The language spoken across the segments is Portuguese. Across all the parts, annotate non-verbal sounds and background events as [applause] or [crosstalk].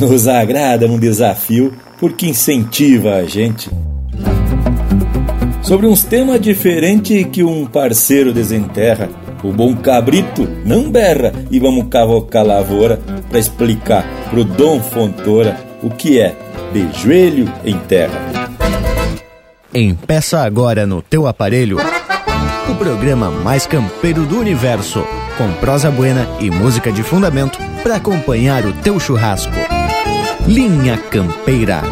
Nos agrada um desafio porque incentiva a gente. Sobre uns temas diferentes que um parceiro desenterra, o bom cabrito não berra e vamos cavocar lavoura para explicar pro Dom Fontoura o que é de joelho em terra. Empeça agora no teu aparelho o programa mais campeiro do universo, com prosa buena e música de fundamento para acompanhar o teu churrasco. Linha Campeira.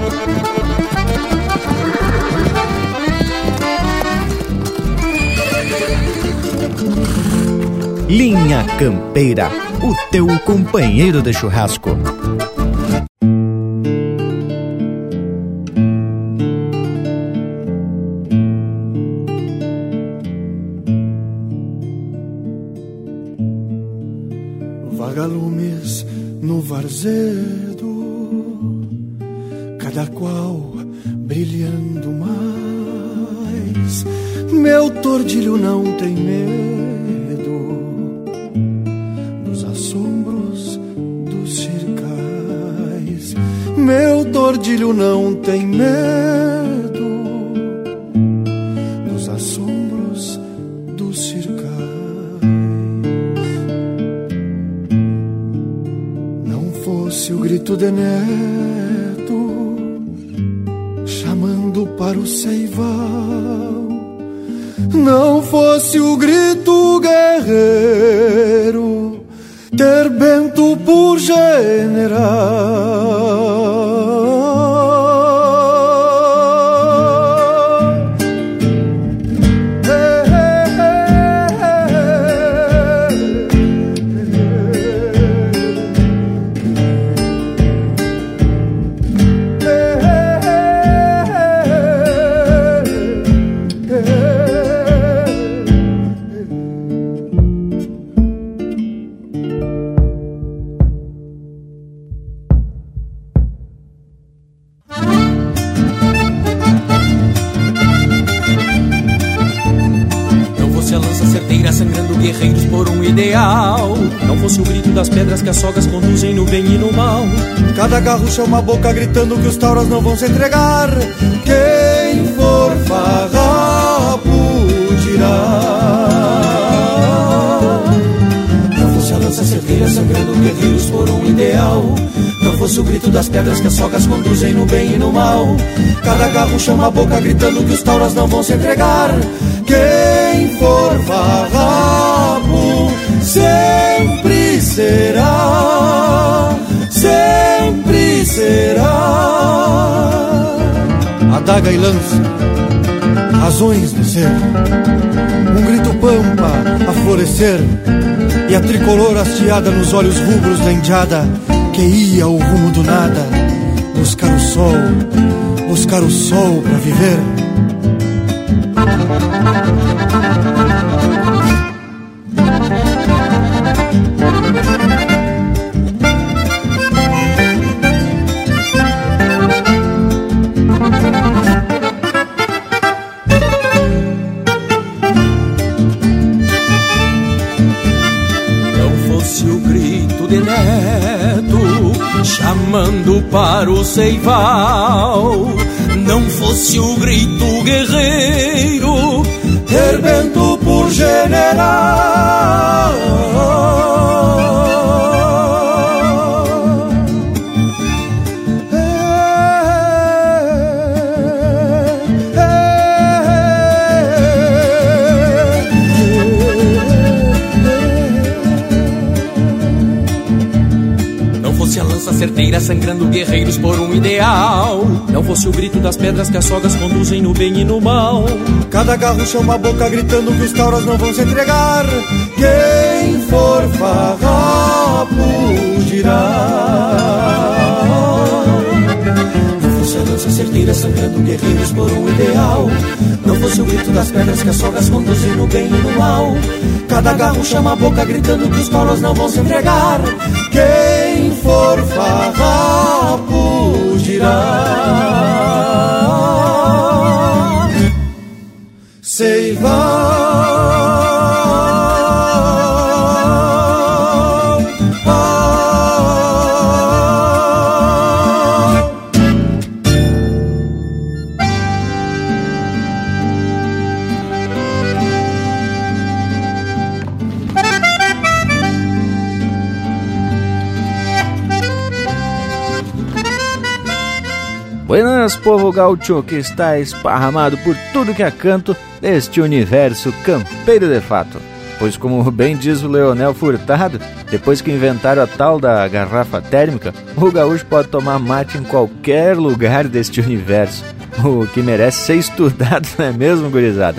Linha Campeira, o teu companheiro de churrasco. Vagalumes no varzedo, Cada garro chama a boca gritando que os tauras não vão se entregar. Quem for farrapo dirá. Não fosse a lança certeira sangrando guerreiros por um ideal. Não fosse o grito das pedras que as sogas conduzem no bem e no mal. Cada garro chama a boca gritando que os tauras não vão se entregar. Quem for farrapo sempre será, será. Adaga e lança, razões de ser, um grito pampa a florescer e a tricolor hasteada nos olhos rubros da indiada que ia ao rumo do nada, buscar o sol, buscar o sol para viver. Chamando para o seival. Não fosse o grito guerreiro ter bento por general. Sangrando guerreiros por um ideal. Não fosse o grito das pedras que as sogas conduzem no bem e no mal. Cada garro chama a boca gritando que os tauras não vão se entregar. Quem for farrapo dirá. Não fosse a lança certeira sangrando guerreiros por um ideal. Não fosse o grito das pedras que as sogas conduzem no bem e no mal. Cada garro chama a boca gritando que os tauros não vão se entregar. Quem for farrapo dirá. Seival. Buenas, povo gaúcho que está esparramado por tudo que é canto deste universo campeiro de fato. Pois, como bem diz o Leonel Furtado, depois que inventaram a tal da garrafa térmica, o gaúcho pode tomar mate em qualquer lugar deste universo. O que merece ser estudado, [laughs] não é mesmo, gurizada?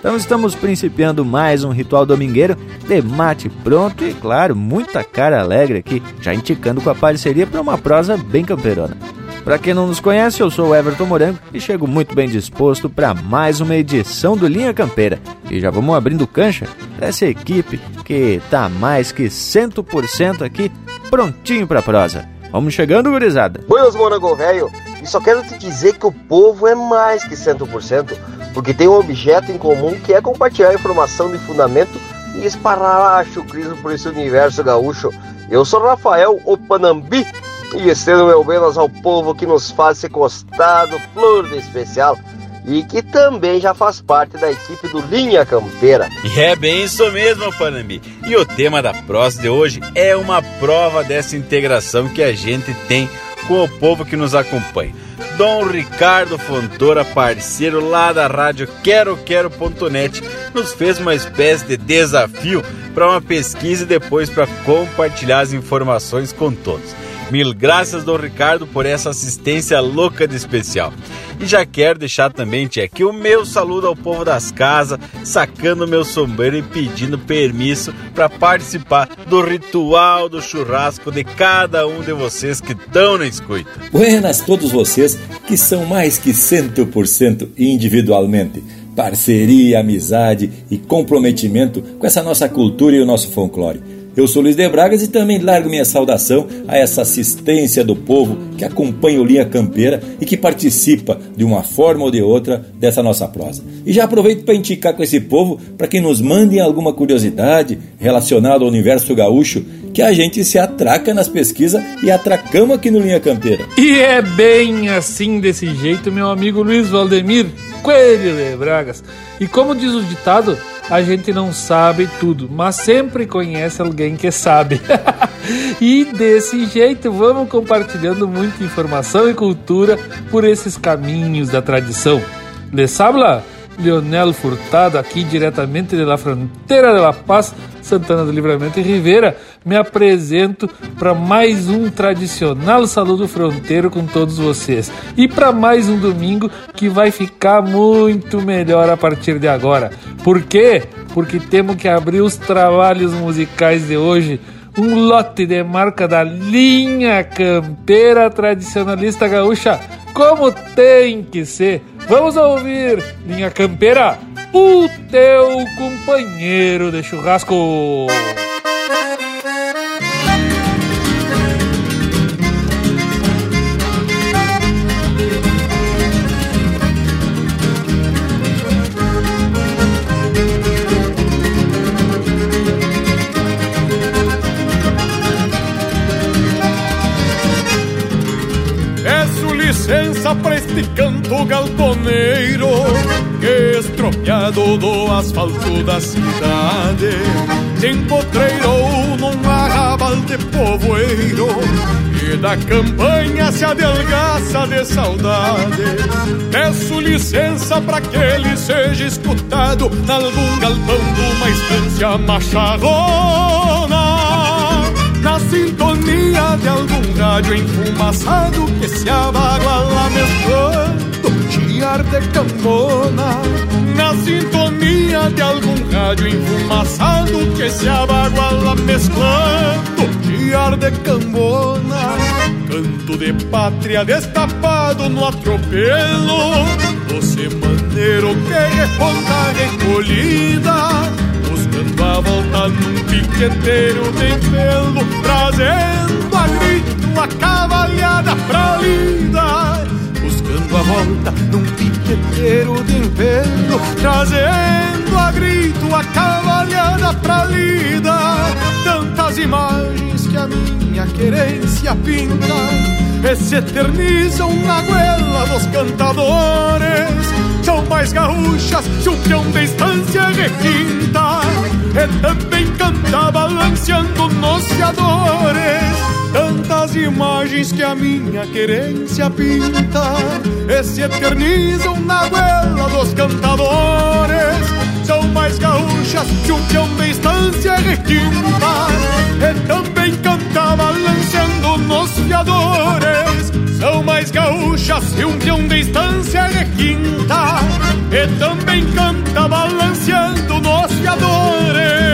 Então estamos principiando mais um ritual domingueiro de mate pronto e, claro, muita cara alegre aqui, já indicando com a parceria para uma prosa bem camperona. Para quem não nos conhece, eu sou o Everton Morango e chego muito bem disposto para mais uma edição do Linha Campeira. E já vamos abrindo cancha para essa equipe que tá mais que 100% aqui, prontinho para prosa. Vamos chegando, gurizada. Buenas, Morango Velho. E só quero te dizer que o povo é mais que 100%, porque tem um objeto em comum que é compartilhar informação de fundamento e esparrar chucrismo por esse universo gaúcho. Eu sou Rafael Opanambi e estendo meu belas ao povo que nos faz esse costado flor de especial e que também já faz parte da equipe do Linha Campeira. E é bem isso mesmo, Panambi. E o tema da prosa de hoje é uma prova dessa integração que a gente tem com o povo que nos acompanha. Dom Ricardo Fontoura, parceiro lá da rádio Quero Quero.net, nos fez uma espécie de desafio para uma pesquisa e depois para compartilhar as informações com todos. Mil graças, Dom Ricardo, por essa assistência louca de especial. E já quero deixar também, tia, aqui o meu saludo ao povo das casas, sacando meu sombreiro e pedindo permisso para participar do ritual do churrasco de cada um de vocês que estão na escuta. Buenas todos vocês que são mais que 100% individualmente. Parceria, amizade e comprometimento com essa nossa cultura e o nosso folclore. Eu sou Luiz de Bragas e também largo minha saudação a essa assistência do povo que acompanha o Linha Campeira e que participa de uma forma ou de outra dessa nossa prosa. E já aproveito para indicar com esse povo para que nos mandem alguma curiosidade relacionada ao universo gaúcho que a gente se atraca nas pesquisas e atracamos aqui no Linha Campeira. E é bem assim desse jeito, meu amigo Luiz Valdemir Coelho de Bragas. E como diz o ditado, a gente não sabe tudo, mas sempre conhece alguém que sabe. [laughs] e desse jeito vamos compartilhando muita informação e cultura por esses caminhos da tradição. Le sabla? Leonel Furtado, aqui diretamente da fronteira de La Paz, Santana do Livramento e Rivera, me apresento para mais um tradicional saludo fronteiro com todos vocês. E para mais um domingo que vai ficar muito melhor a partir de agora. Por quê? Porque temos que abrir os trabalhos musicais de hoje um lote de marca da linha campeira tradicionalista gaúcha, como tem que ser. Vamos ouvir, linha campeira, o teu companheiro de churrasco. Licença pra este canto galponeiro Que estropiado do asfalto da cidade Se empotreirou num arrabal de povoeiro E da campanha se adelgaça de saudade. Peço licença pra que ele seja escutado Nalgum galpão de uma estância macharrona. na sintonia de algum rádio enfumaçado que se abaguala mesclando chiar de cambona. Na sintonia de algum rádio enfumaçado que se abaguala mesclando chiar de cambona. Canto de pátria destapado no atropelo, você maneiro que responda recolhida Dando a volta num piqueteiro de pelo Trazendo a grito a cavalhada pra lida. Buscando a volta num piqueteiro de pelo Trazendo a grito a cavalhada pra lida. Tantas imagens que a minha querência pinta E se eternizam na goela dos cantadores. São mais gaúchas se um peão de estância requinta E também canta balanceando nos fiadores Tantas imagens que a minha querência pinta e se eternizam na goela dos cantadores. São mais gaúchas que um peão de estância requinta e também canta balanceando nos fiadores. São mais gaúchas que um peão de estância requinta e também canta balanceando nos fiadores.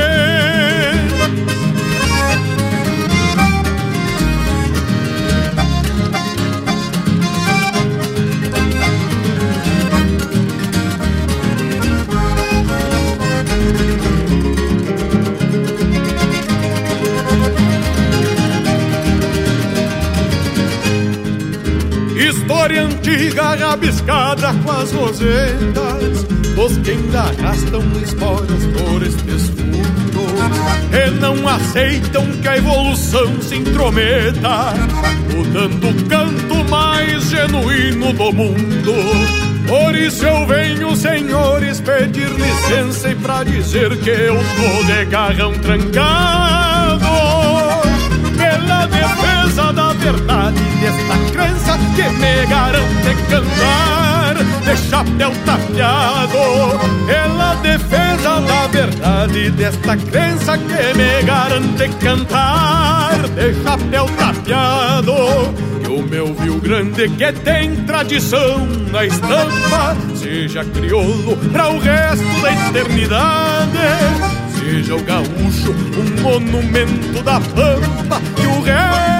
História antiga rabiscada com as rosetas Dos que ainda arrastam esporas por estes fundos E não aceitam que a evolução se intrometa Mudando o canto mais genuíno do mundo. Por isso eu venho, senhores, pedir licença e pra dizer que eu tô de garrão trancado pela defesa da verdade desta crença que me garante cantar de chapéu tapeado. Pela defesa da verdade desta crença que me garante cantar de chapéu tapeado. E o meu Rio Grande que tem tradição na estampa, seja crioulo para o resto da eternidade seja o gaúcho um monumento da pampa e o resto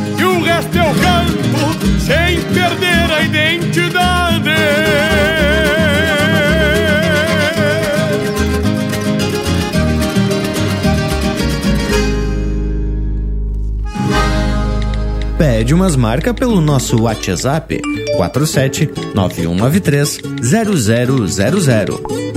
Que o resto eu canto sem perder a identidade Pede umas marcas pelo nosso WhatsApp 47 9193 0000.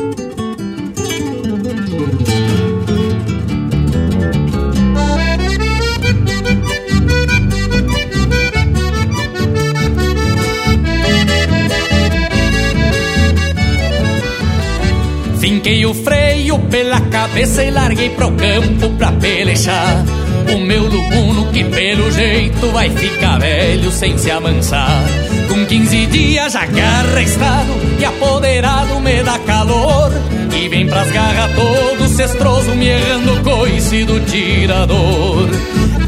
Cabeça e larguei pro campo pra pelejar. O meu lubuno que pelo jeito vai ficar velho sem se amansar. Com 15 dias já que arrestado e apoderado me dá calor. E vem pras garras todo cestroso me errando coice do tirador.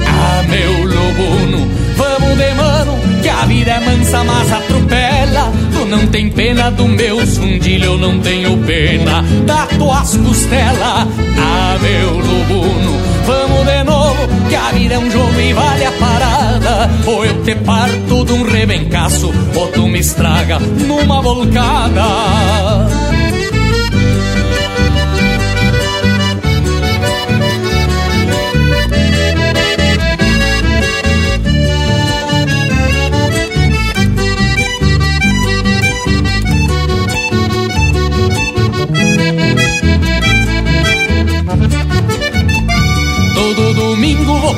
Ah, meu lubuno, vamos de mano, a vida é mansa, mas atropela. Tu não tem pena do meu sundilho, eu não tenho pena da tuas costelas. Ah, meu lubuno, vamos de novo, que a vida é um jogo e vale a parada. Ou eu te parto de um rebencaço, ou tu me estraga numa volcada.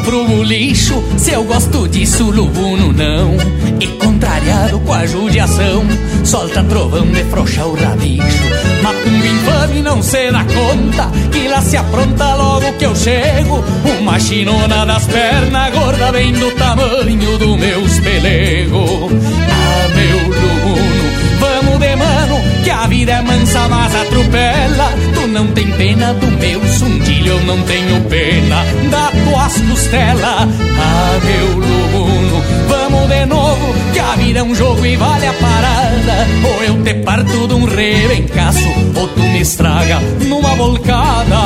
Pro lixo. Se eu gosto disso, lubuno não E contrariado com a judiação Solta trovão de frouxa o rabicho Macumba infame não se dá conta Que lá se apronta logo que eu chego. Uma chinona das pernas gorda Vem do tamanho do meus pelego Ah, meu lubuno, vamos de mano Que a vida é mansa, mas atropela não tem pena do meu sundilho Eu não tenho pena da tuas costela. Ah, meu lubuno, vamos de novo Que a vida é um jogo e vale a parada. Ou eu te parto de um rebencaço Ou tu me estraga numa volcada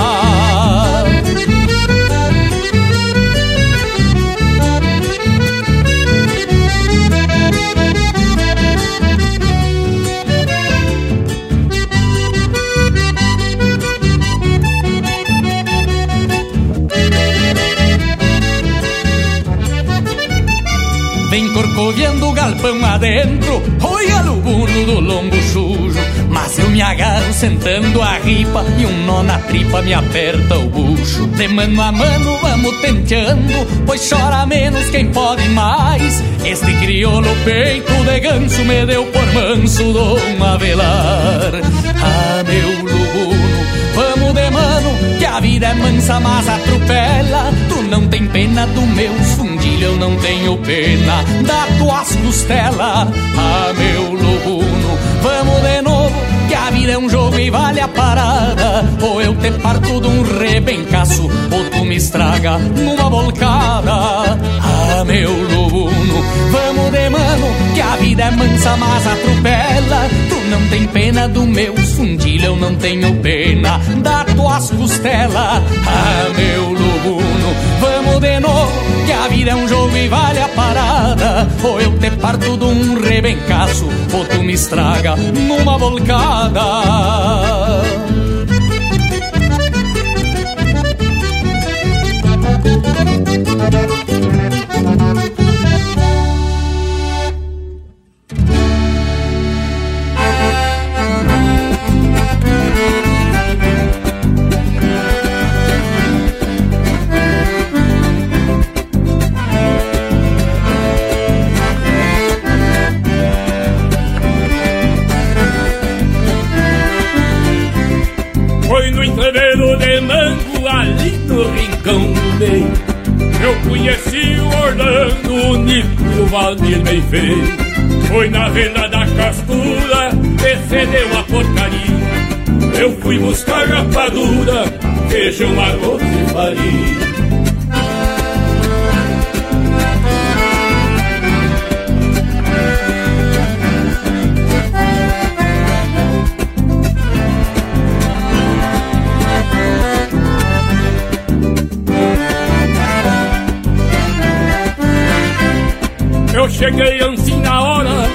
adentro Oi, aluguno do lombo sujo. Mas eu me agarro sentando a ripa E um nó na tripa me aperta o bucho. De mano a mano vamos tenteando Pois chora menos quem pode mais. Este crioulo peito de ganso Me deu por manso Dom Avelar Ah, meu lubuno, vamos de mano Que a vida é mansa, mas atropela. Tu não tem pena do meu fundilho Eu não tenho pena. Da tuas costelas Ah, meu lobuno, vamos de novo Que a vida é um jogo e vale a parada. Ou eu te parto de um rebencaço Ou tu me estraga numa volcada Ah, meu lobuno, vamos de mano Que a vida é mansa, mas atropela. Tu não tem pena do meu fundilho Eu não tenho pena. Da tuas costelas Ah, meu lobuno, vamos de novo Que a vida é um jogo e vale a parada. Ou eu te parto de um rebencaço Ou tu me estraga numa volcada no entreveiro de mango ali no rincão do meio. Eu conheci o Orlando, o Nico e o Valdir bem feio Foi na venda da castura, excedeu a porcaria. Eu fui buscar rapadura, feijão, arroz e farinha cheguei assim na hora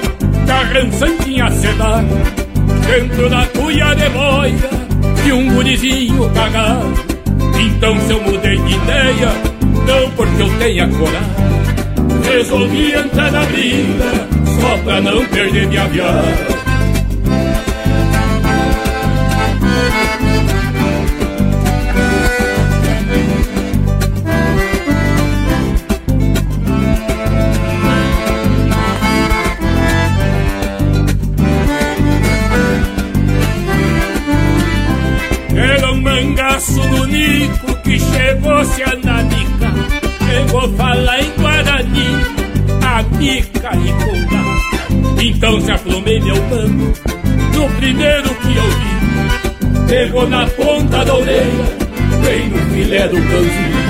que a rançã tinha sedar Dentro da cuia de boia e um gurizinho cagado. Então se eu mudei de ideia, não porque eu tenha coragem. Resolvi entrar na briga, só pra não perder minha viagem Chegou falar em Guarani, a mica e conga Então se aflomei meu mano no primeiro que eu vi. Pegou na ponta da orelha, bem no filé do cãozinho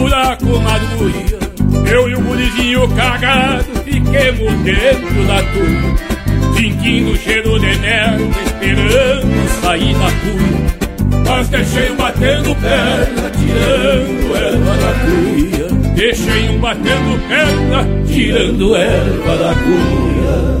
buraco madruia Eu e o gurizinho cagado fiquemos dentro da turma Sentindo o cheiro de merda, esperando sair da cuia Mas deixei um batendo perna, tirando erva da cuia Deixei um batendo perna, tirando erva da cuia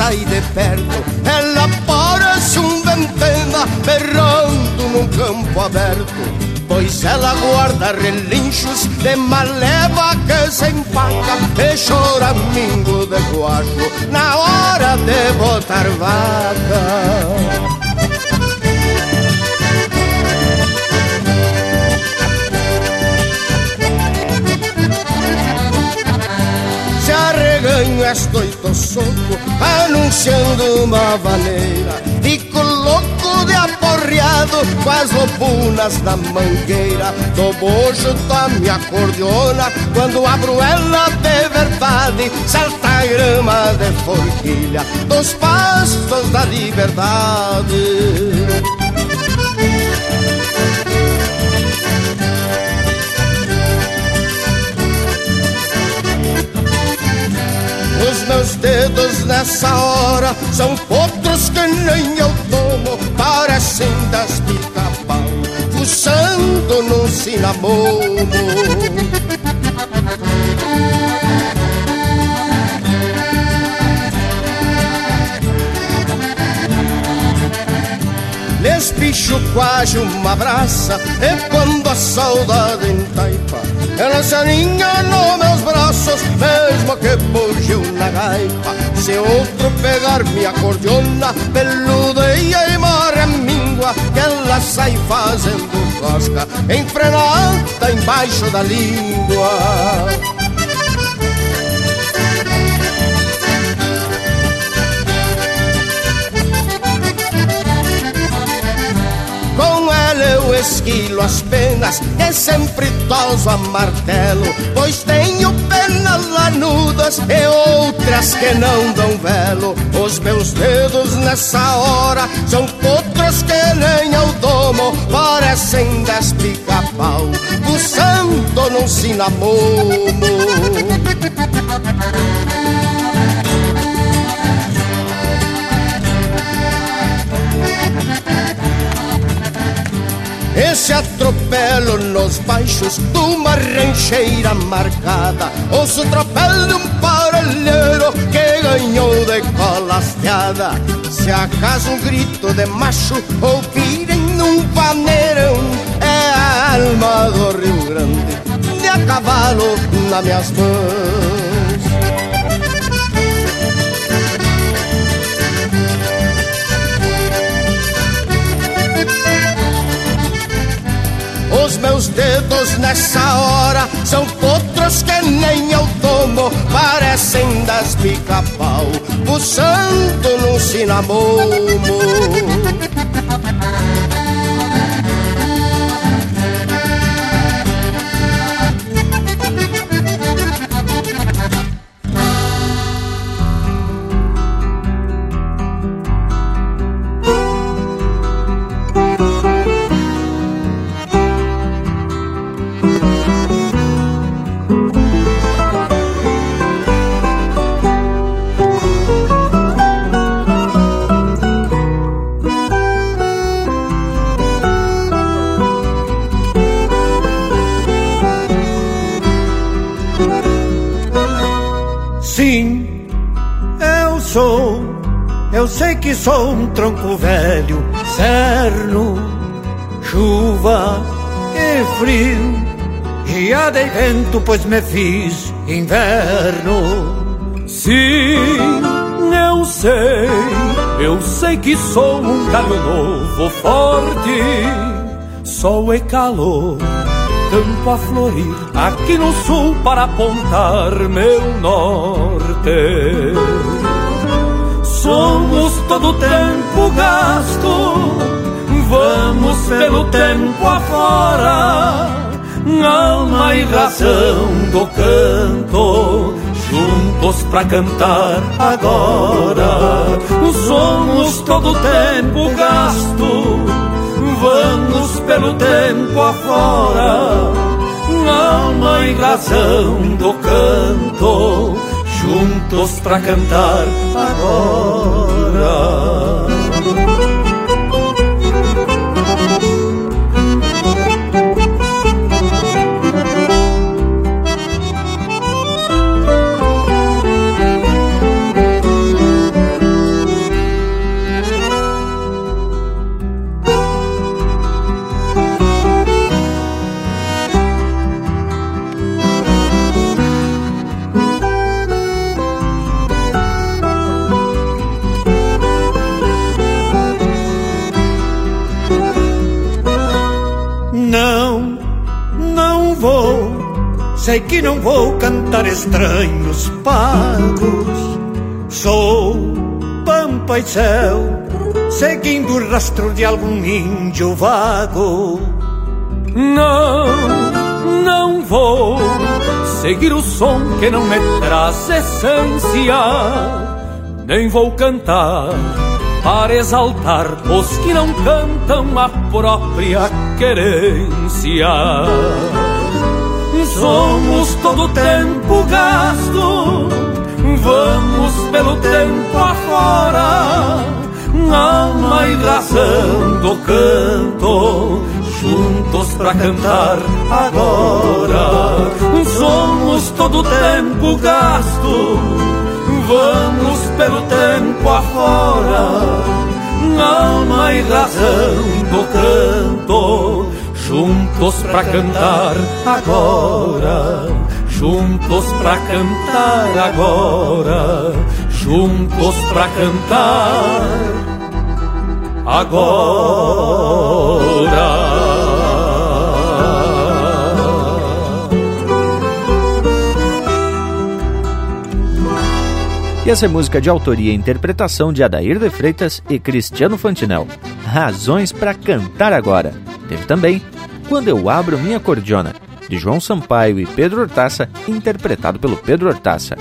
sai de perto, ela parece um ventena berrando num campo aberto. Pois ela guarda relinchos de maleva que se empaca E choramingo de guacho na hora de botar vaca Se arreganho estoito solto puxando uma vaneira. Fico louco de aporreado com as lobunas da mangueira. Do bojo da minha acordeona Quando abro ela de verdade Salta a grama de forquilha Dos pastos da liberdade meus dedos nessa hora são outros que nem eu tomo, parecem das pica-pau, fuçando num cinamomo. Les bicho quase uma braça E quando a saudade entaipa Ela se aninha nos meus braços Mesmo que bugiu na gaipa. Se outro pegar minha cordiona Peludeia e morre a míngua Que ela sai fazendo cosca Enfrenada embaixo da língua eu esquilo as penas e sempre toso a martelo, pois tenho penas lanudas e outras que não dão velo. Os meus dedos nessa hora são potros que nem eu domo, parecem das pica-pau, buçando num cinamomo. Esse atropelo nos baixos de uma rancheira marcada. Ouço o tropel de um parelheiro que ganhou de colasteada Se acaso um grito de macho ouvirem num paneirão É a alma do Rio Grande de a cavalo nas minhas mãos Os meus dedos nessa hora são potros que nem eu tomo, parecem das pica-pau, puxando num cinamomo. Um tronco velho, cerno, chuva e frio. E dei vento, pois me fiz inverno. Sim, eu sei, eu sei que sou um galho novo, forte. Sol e calor, campo a florir, aqui no sul para apontar meu norte. Somos todo tempo gasto, vamos pelo tempo afora, alma e razão do canto, juntos pra cantar agora. Somos todo tempo gasto, vamos pelo tempo afora, alma e razão do canto juntos para cantar agora. Sei que não vou cantar estranhos pagos. Sou pampa e céu, seguindo o rastro de algum índio vago. Não, não vou seguir o som que não me traz essência, nem vou cantar para exaltar os que não cantam a própria querência. Somos todo tempo gasto, vamos pelo tempo afora, alma e razão do canto, juntos pra cantar agora. Somos todo tempo gasto, vamos pelo tempo afora, alma e razão do canto juntos pra cantar agora, juntos pra cantar agora, juntos pra cantar agora. E essa é música de autoria e interpretação de Adair de Freitas e Cristiano Fantinel. Razões para cantar agora. Teve também quando Eu Abro Minha Cordiona, de João Sampaio e Pedro Hortaça, interpretado pelo Pedro Hortaça.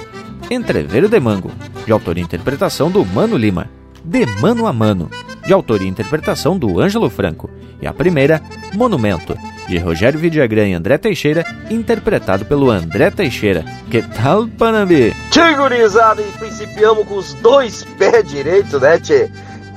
Entreveiro de Mango, de autoria e interpretação do Mano Lima. De Mano a Mano, de autoria e interpretação do Ângelo Franco. E a primeira, Monumento, de Rogério Vidagrã e André Teixeira, interpretado pelo André Teixeira. Que tal, Panambi? Tchê, e principiamos com os dois pés direitos, né, tchê?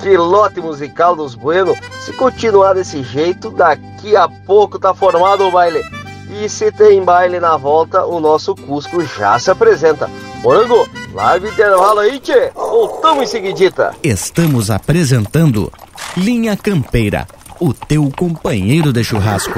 Que lote musical dos Bueno. Se continuar desse jeito, daqui a pouco tá formado o baile. E se tem baile na volta, o nosso Cusco já se apresenta. Morango, live intervalo aí, tchê. Voltamos em seguidita. Estamos apresentando Linha Campeira, o teu companheiro de churrasco.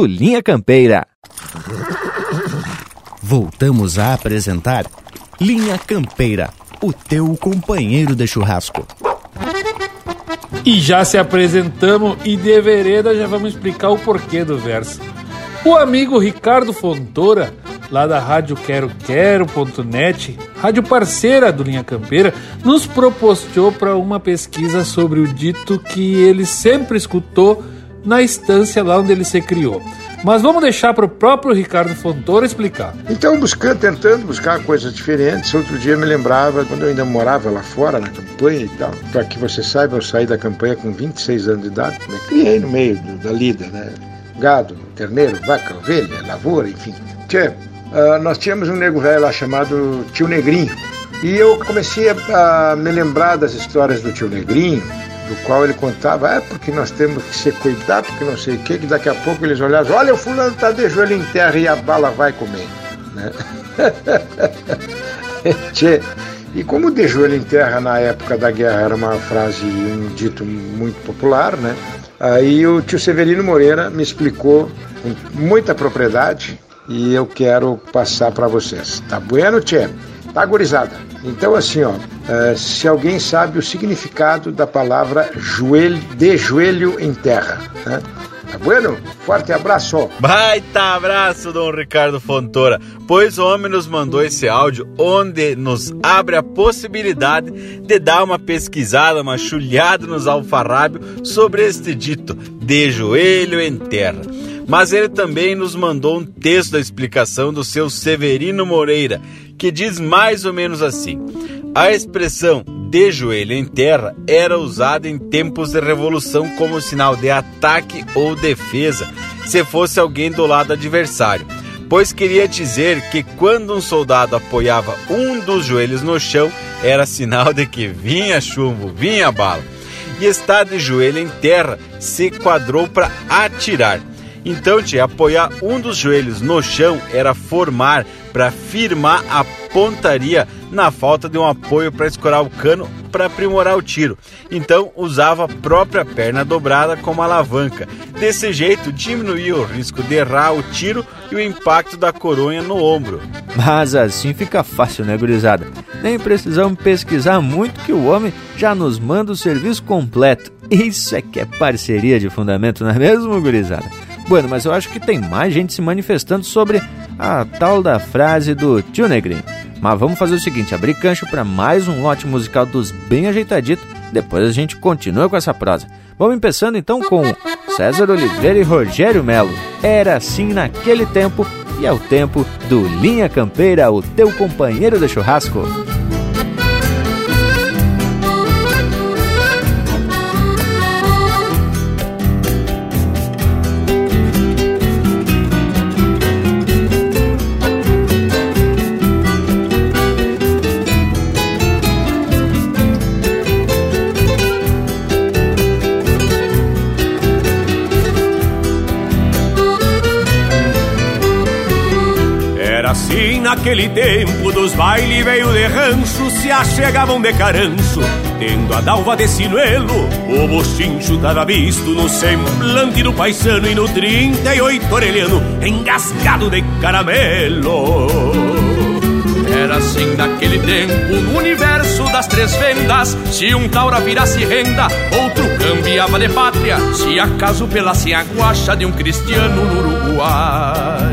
do Linha Campeira. Voltamos a apresentar Linha Campeira, o teu companheiro de churrasco. E já se apresentamos e de vereda já vamos explicar o porquê do verso. O amigo Ricardo Fontoura, lá da Rádio Quero Quero.net, rádio parceira do Linha Campeira, nos propostou para uma pesquisa sobre o dito que ele sempre escutou na estância lá onde ele se criou. Mas vamos deixar para o próprio Ricardo Fontoura explicar. Então, buscando, tentando buscar coisas diferentes. Outro dia me lembrava, quando eu ainda morava lá fora, na campanha e tal. Para que você saiba, eu saí da campanha com 26 anos de idade. Me criei no meio do, da lida, né? Gado, terneiro, vaca, ovelha, lavoura, enfim. Tchê, uh, nós tínhamos um nego velho lá chamado Tio Negrinho. E eu comecei a, a me lembrar das histórias do Tio Negrinho do qual ele contava, é porque nós temos que ser cuidado, porque não sei o que, que daqui a pouco eles olhavam, olha o fulano está de joelho em terra e a bala vai comer. Né? [laughs] E como de joelho em terra na época da guerra era uma frase, um dito muito popular, né? Aí o tio Severino Moreira me explicou com muita propriedade e eu quero passar para vocês. Tá bueno, tchê? Tá, gurizada? Então, assim, ó, uh, se alguém sabe o significado da palavra joelho, de joelho em terra, né? Tá bueno? Forte abraço. Baita abraço, Dom Ricardo Fontoura. Pois o homem nos mandou esse áudio onde nos abre a possibilidade de dar uma pesquisada, uma chulhada nos alfarrábios sobre este dito, de joelho em terra. Mas ele também nos mandou um texto da explicação do seu Severino Moreira, que diz mais ou menos assim: a expressão de joelho em terra era usada em tempos de revolução como sinal de ataque ou defesa, se fosse alguém do lado adversário, pois queria dizer que quando um soldado apoiava um dos joelhos no chão, era sinal de que vinha chumbo, vinha bala. E estar de joelho em terra se quadrou para atirar. Então, te apoiar um dos joelhos no chão era formar para firmar a pontaria na falta de um apoio para escorar o cano para aprimorar o tiro. Então usava a própria perna dobrada como alavanca. Desse jeito diminuía o risco de errar o tiro e o impacto da coronha no ombro. Mas assim fica fácil, né, gurizada? Nem precisamos pesquisar muito que o homem já nos manda o serviço completo. Isso é que é parceria de fundamento, não é mesmo, gurizada? Bueno, mas eu acho que tem mais gente se manifestando sobre a tal da frase do tio Negrinho. Mas vamos fazer o seguinte, abrir cancho para mais um lote musical dos bem ajeitaditos, depois a gente continua com essa prosa. Vamos começando então com César Oliveira e Rogério Melo. Era assim naquele tempo e é o tempo do Linha Campeira, o teu companheiro de churrasco. Naquele tempo dos baile veio de rancho se achegavam de carancho, tendo a dalva de sinuelo, o bochincho tava visto no semblante do paisano e no 38 orelhano, engasgado de caramelo. Era assim naquele tempo, no universo das três vendas. Se um taura virasse renda, outro cambiava de pátria. Se acaso pelasse a guacha de um cristiano no Uruguai.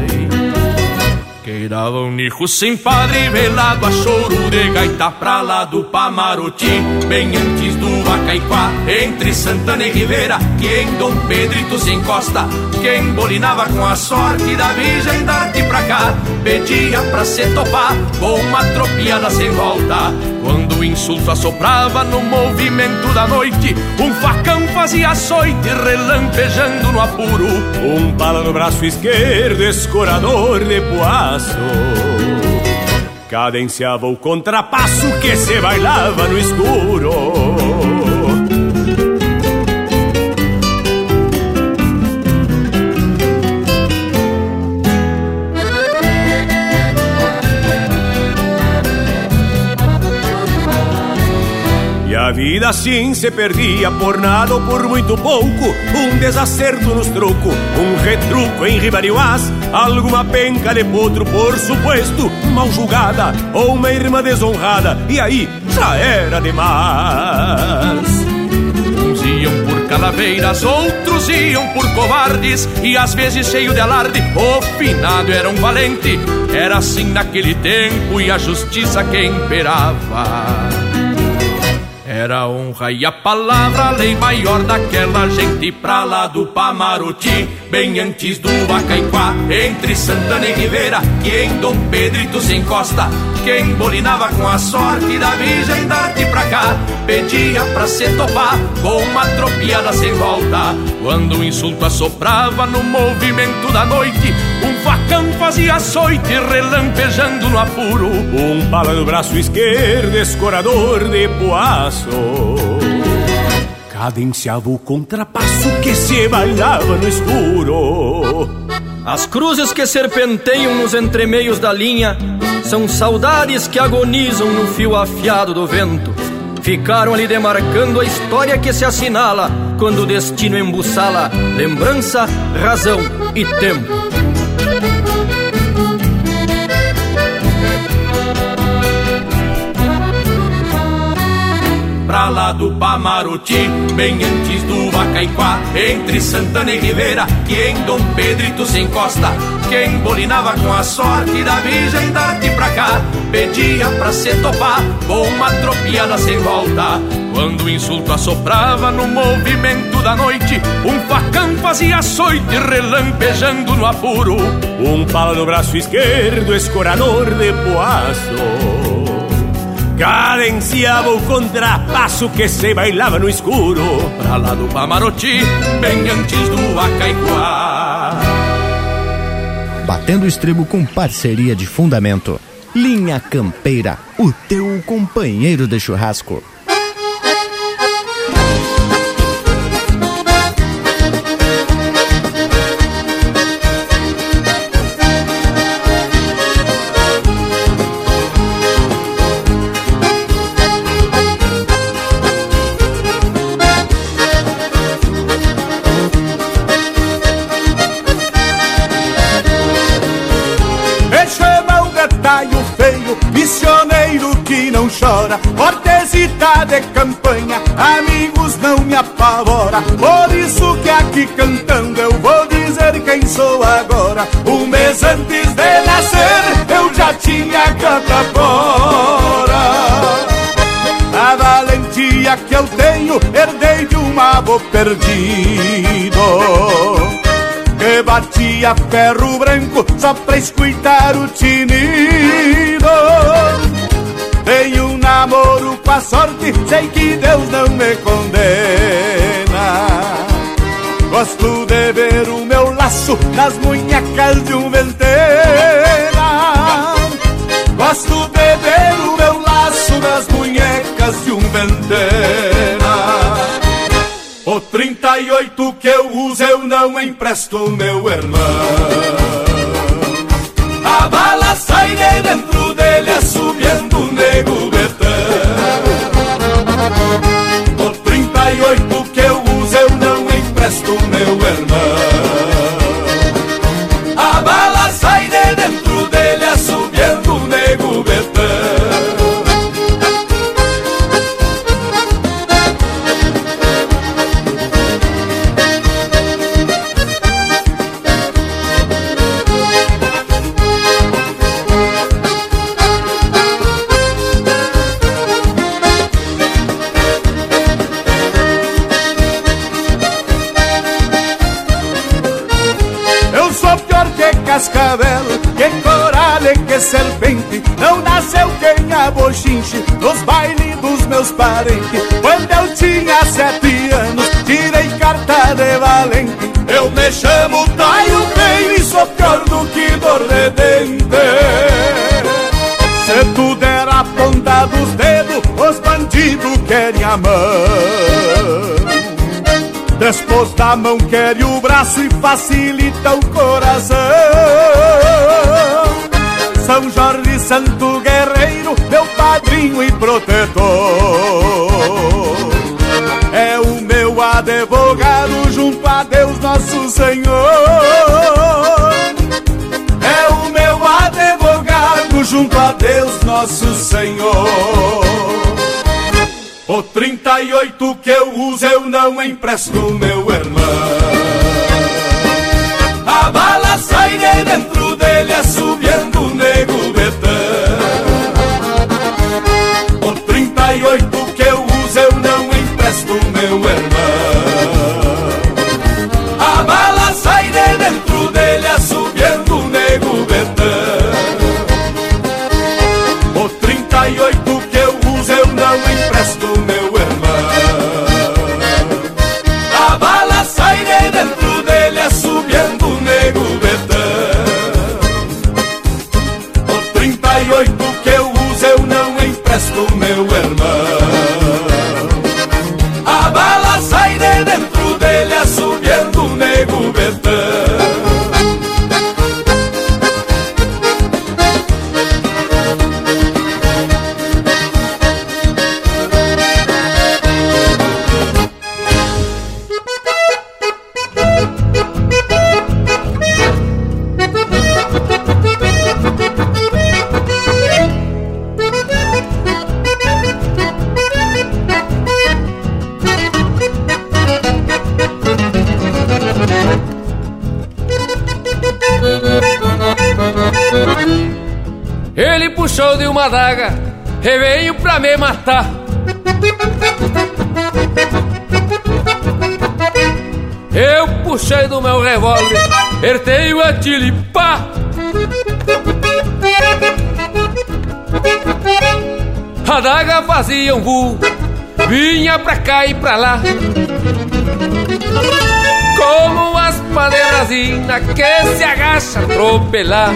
Queirava um nicho sem padre, velado a choro de gaita pra lá do Pamaroti, bem antes do Acaiquá, entre Santana e Rivera, que em Dom Pedrito se encosta, quem bolinava com a sorte da Virgem darte pra cá, pedia pra se topar com uma tropiada sem volta. Quando o insulto assoprava no movimento da noite, um facão fazia açoite relampejando no apuro. Um bala no braço esquerdo, escorador de poaço. Cadenciava o contrapasso que se bailava no escuro. Vida assim se perdia por nada ou por muito pouco. Um desacerto nos troco, um retruco em ribarioás Alguma penca de potro, por suposto, mal julgada Ou uma irmã desonrada, e aí já era demais. Uns iam por calaveiras, outros iam por covardes. E às vezes cheio de alarde, o finado era um valente. Era assim naquele tempo e a justiça que imperava era a honra e a palavra, lei maior daquela gente pra lá do Pamaroti, bem antes do Acaiquá, entre Santana e Rivera, que em Dom Pedrito se encosta. Quem bolinava com a sorte da Virgem darte pra cá, pedia pra se topar com uma tropiada sem volta. Quando o insulto assoprava no movimento da noite, um facão fazia açoite relampejando no apuro. Um pala no braço esquerdo, escorador de poaço. Cadenciava o contrapasso que se bailava no escuro. As cruzes que serpenteiam nos entremeios da linha são saudades que agonizam no fio afiado do vento. Ficaram ali demarcando a história que se assinala quando o destino embuçala lembrança, razão e tempo. Pra lá do Pamaroti, bem antes do Vacaiquá, entre Santana e Rivera, que em Dom Pedrito se encosta. Quem bolinava com a sorte da Virgem darte pra cá, pedia pra se topar com uma tropiada sem volta. Quando o insulto assoprava no movimento da noite, um facão fazia açoite relampejando no apuro. Um palo no braço esquerdo, escorador de poaço cadenciava o contrapasso que se bailava no escuro. Pra lá do Pamaroti, bem antes do Acaiquá. Batendo o estribo com parceria de fundamento. Linha Campeira, o teu companheiro de churrasco. Fora, cortesita de campanha, amigos não me apavora. Por isso que aqui cantando eu vou dizer quem sou agora. Um mês antes de nascer eu já tinha canta fora. A valentia que eu tenho herdei de um avô perdido que batia ferro branco só pra escutar o tinido. Tenho um namoro com a sorte, sei que Deus não me condena. Gosto de ver o meu laço nas munhecas de um ventena. Gosto de ver o meu laço nas munhecas de um ventena. O 38 que eu uso eu não empresto, meu irmão. A bala sai de dentro 38 mão. Depois da mão quer o braço e facilita o coração. São Jorge Santo Guerreiro, meu padrinho e protetor. É o meu advogado junto a Deus nosso Senhor. É o meu advogado junto a Deus nosso Senhor. O 38 que eu uso eu não empresto, meu irmão. A bala sai de dentro dele, puxei do meu revólver, ertei o atilipá. A daga fazia um voo, vinha pra cá e pra lá. Como as paneirazinas que se agacha atropelar.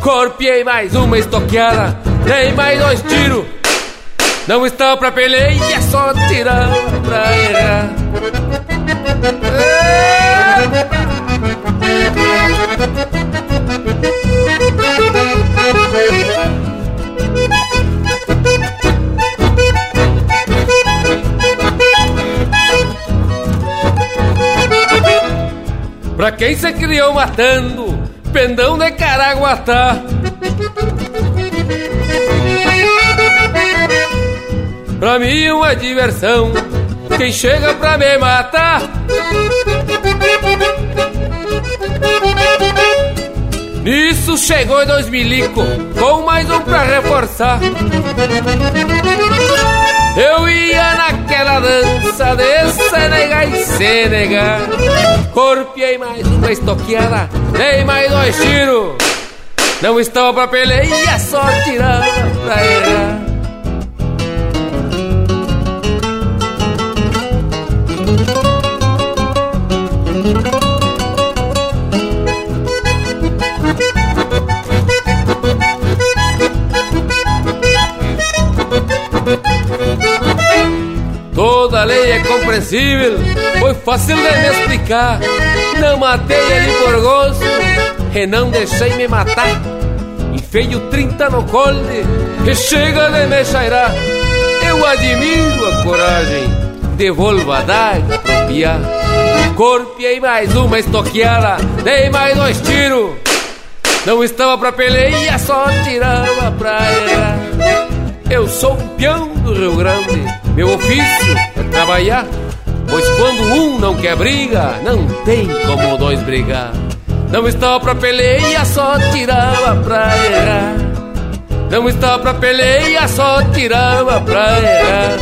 Corpiei mais uma estoqueada, dei mais dois tiros. Não está pra peleia, é só tirar pra errar. Pra quem se criou matando, pendão de Caraguatá. pra mim uma diversão. Quem chega pra me matar Nisso chegou dois milico, com mais um pra reforçar. Eu ia naquela dança de Senegal e Senegal. Corpiei mais uma estoqueada, dei mais dois tiros. Não estava pra peleia, só tirava pra errar. Toda lei é compreensível, foi fácil de me explicar. Não matei ali por gosto, e não deixei me matar. Enfeio 30 no colde, que chega de me cheirar. Eu admiro a coragem, devolvo a daga pro piar. Corpiei mais uma estoqueada, dei mais dois tiros. Não estava pra peleia, só tirava pra errar. Eu sou um peão do Rio Grande, meu ofício trabalhar. Pois quando um não quer briga, não tem como dois brigar. Não estava pra peleia, só tirava pra errar. Não estava pra peleia, só tirava pra errar.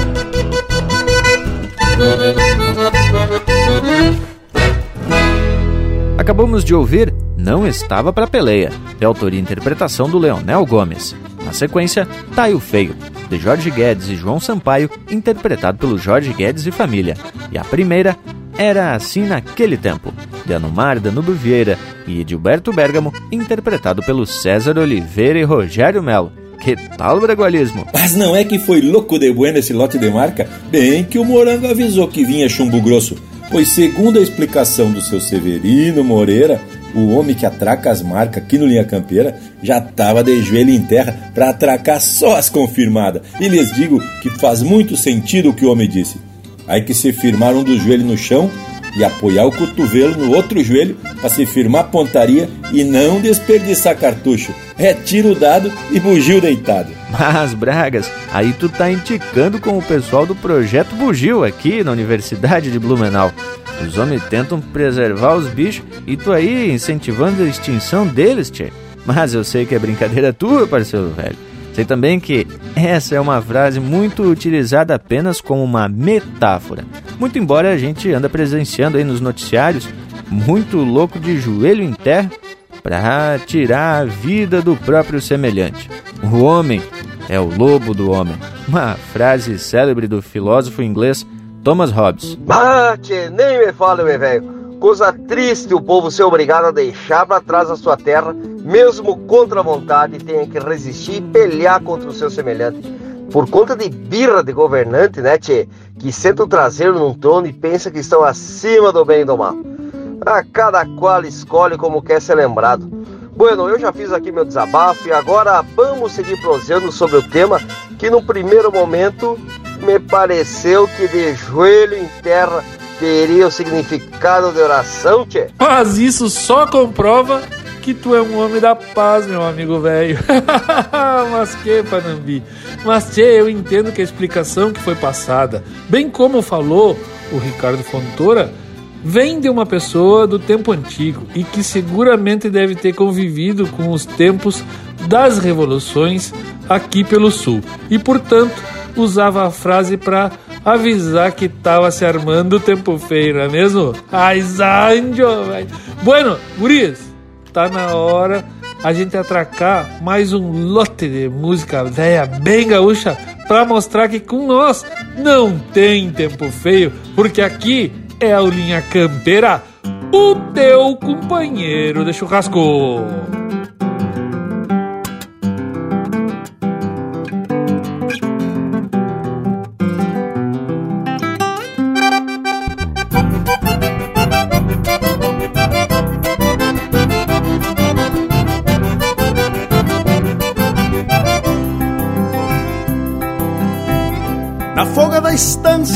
Acabamos de ouvir Não Estava Pra Peleia, de autoria e interpretação do Leonel Gomes. Sequência, Taio Feio, de Jorge Guedes e João Sampaio, interpretado pelo Jorge Guedes e família. E a primeira, Era Assim Naquele Tempo, de Anumar Danúbio Vieira e Edilberto Bergamo, interpretado pelo César Oliveira e Rogério Melo. Que tal bragualismo? Mas não é que foi louco de bueno esse lote de marca? Bem que o Morango avisou que vinha chumbo grosso, pois segundo a explicação do seu Severino Moreira, o homem que atraca as marcas aqui no Linha Campeira já estava de joelho em terra para atracar só as confirmadas. E lhes digo que faz muito sentido o que o homem disse. Aí que se firmar um dos joelhos no chão e apoiar o cotovelo no outro joelho para se firmar a pontaria e não desperdiçar cartucho. É tiro dado e bugio deitado. [laughs] Mas, Bragas, aí tu tá indicando com o pessoal do Projeto Bugio aqui na Universidade de Blumenau. Os homens tentam preservar os bichos e tu aí incentivando a extinção deles, tchê. Mas eu sei que é brincadeira tua, parceiro velho. Sei também que essa é uma frase muito utilizada apenas como uma metáfora. Muito embora a gente anda presenciando aí nos noticiários muito louco de joelho em terra para tirar a vida do próprio semelhante. O homem é o lobo do homem. Uma frase célebre do filósofo inglês Thomas Hobbes. Bate, nem me fala, meu velho. Coisa triste o povo ser obrigado a deixar para trás a sua terra, mesmo contra a vontade, tenha que resistir e pelear contra o seu semelhante. Por conta de birra de governante, né, tchê? Que senta o traseiro num trono e pensa que estão acima do bem e do mal. A cada qual escolhe como quer ser lembrado. Bueno, eu já fiz aqui meu desabafo e agora vamos seguir proseando sobre o tema que no primeiro momento me pareceu que de joelho em terra teria o significado de oração, tchê? Mas isso só comprova que tu é um homem da paz, meu amigo velho. [laughs] Mas que, Panambi. Mas, tchê, eu entendo que a explicação que foi passada, bem como falou o Ricardo Fontoura, vem de uma pessoa do tempo antigo e que seguramente deve ter convivido com os tempos das revoluções aqui pelo sul. E, portanto, usava a frase para avisar que tava se armando o tempo feio, não é mesmo? Ai, velho. Bueno, gurias, tá na hora a gente atracar mais um lote de música velha bem gaúcha para mostrar que com nós não tem tempo feio, porque aqui é a Linha Campeira, o teu companheiro de churrasco.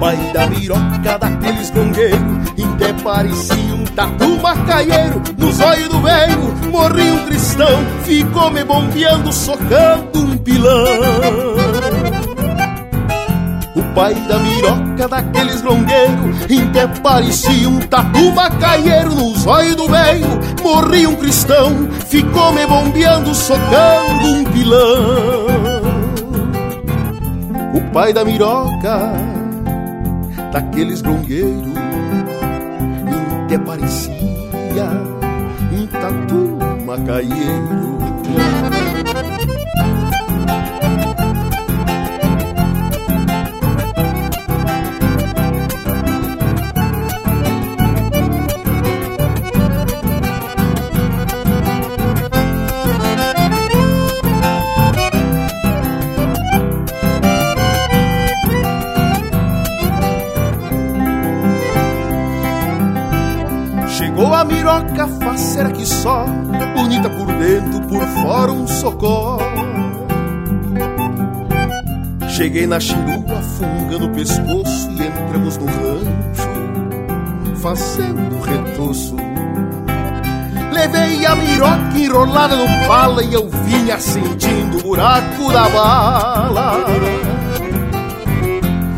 pai da miroca daqueles gongueiros Até parecia um tatu macaieiro Nos olhos do velho morri um cristão Ficou me bombeando, socando um pilão. O pai da miroca daqueles longueiros Até parecia um tatu macaieiro Nos olhos do velho morri um cristão Ficou me bombeando, socando um pilão. O pai da miroca daqueles longueiros Até parecia um tatu macaieiro fora um socó. Cheguei na chirua, fungando o pescoço E entramos no rancho, fazendo retoço Levei a miroca enrolada no pala E eu vinha sentindo o buraco da bala.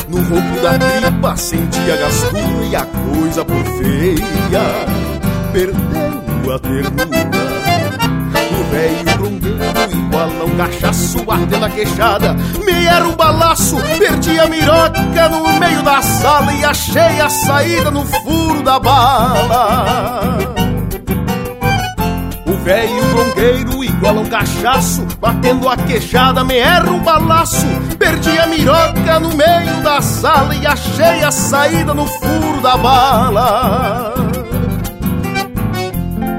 No ronco da tripa senti a gastura e a coisa por feia perdeu a ternura. Um cachaço batendo a queixada. Me era um balaço, perdi a miroca no meio da sala E achei a saída no furo da bala. O velho grongueiro igual a um cachaço Batendo a queixada, me erra um balaço Perdi a miroca no meio da sala E achei a saída no furo da bala.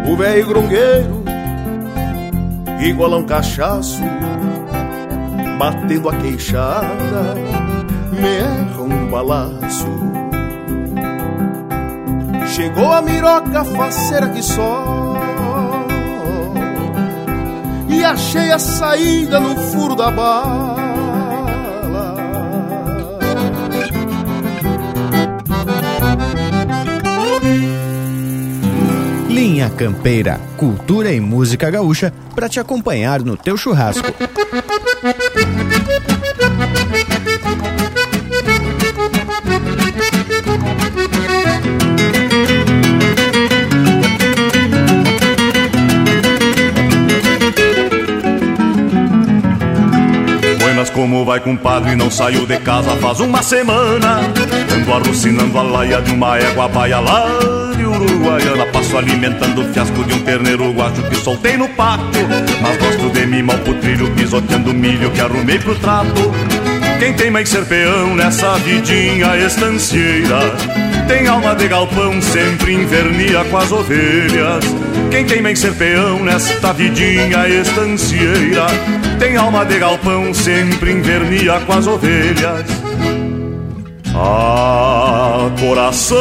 O velho grongueiro Igual a um cachaço Batendo a queixada Me erra um balaço Chegou a miroca faceira que só e achei a saída no furo da bala. Linha Campeira, cultura e música gaúcha para te acompanhar no teu churrasco. Buenas, como vai compadre? Não saiu de casa faz uma semana Ando arrucinando a laia de uma égua baia lá de Uruguaiana Passo alimentando o fiasco de um terneiro guacho que soltei no pátio Mas gosto de mimar o putrilho pisoteando milho que arrumei pro trato. Quem tem mais ser peão nessa vidinha estancieira? Tem alma de galpão, sempre invernia com as ovelhas. Quem tem mais ser peão nesta vidinha estancieira? Tem alma de galpão, sempre invernia com as ovelhas. Ah, coração,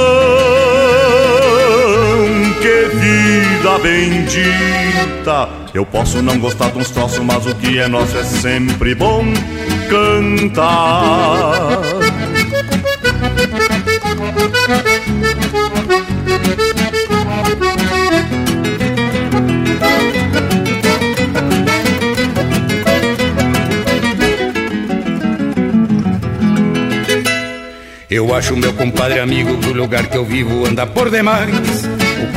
que vida bendita Eu posso não gostar de uns troços, mas o que é nosso é sempre bom cantar Eu acho meu compadre amigo que o lugar que eu vivo anda por demais.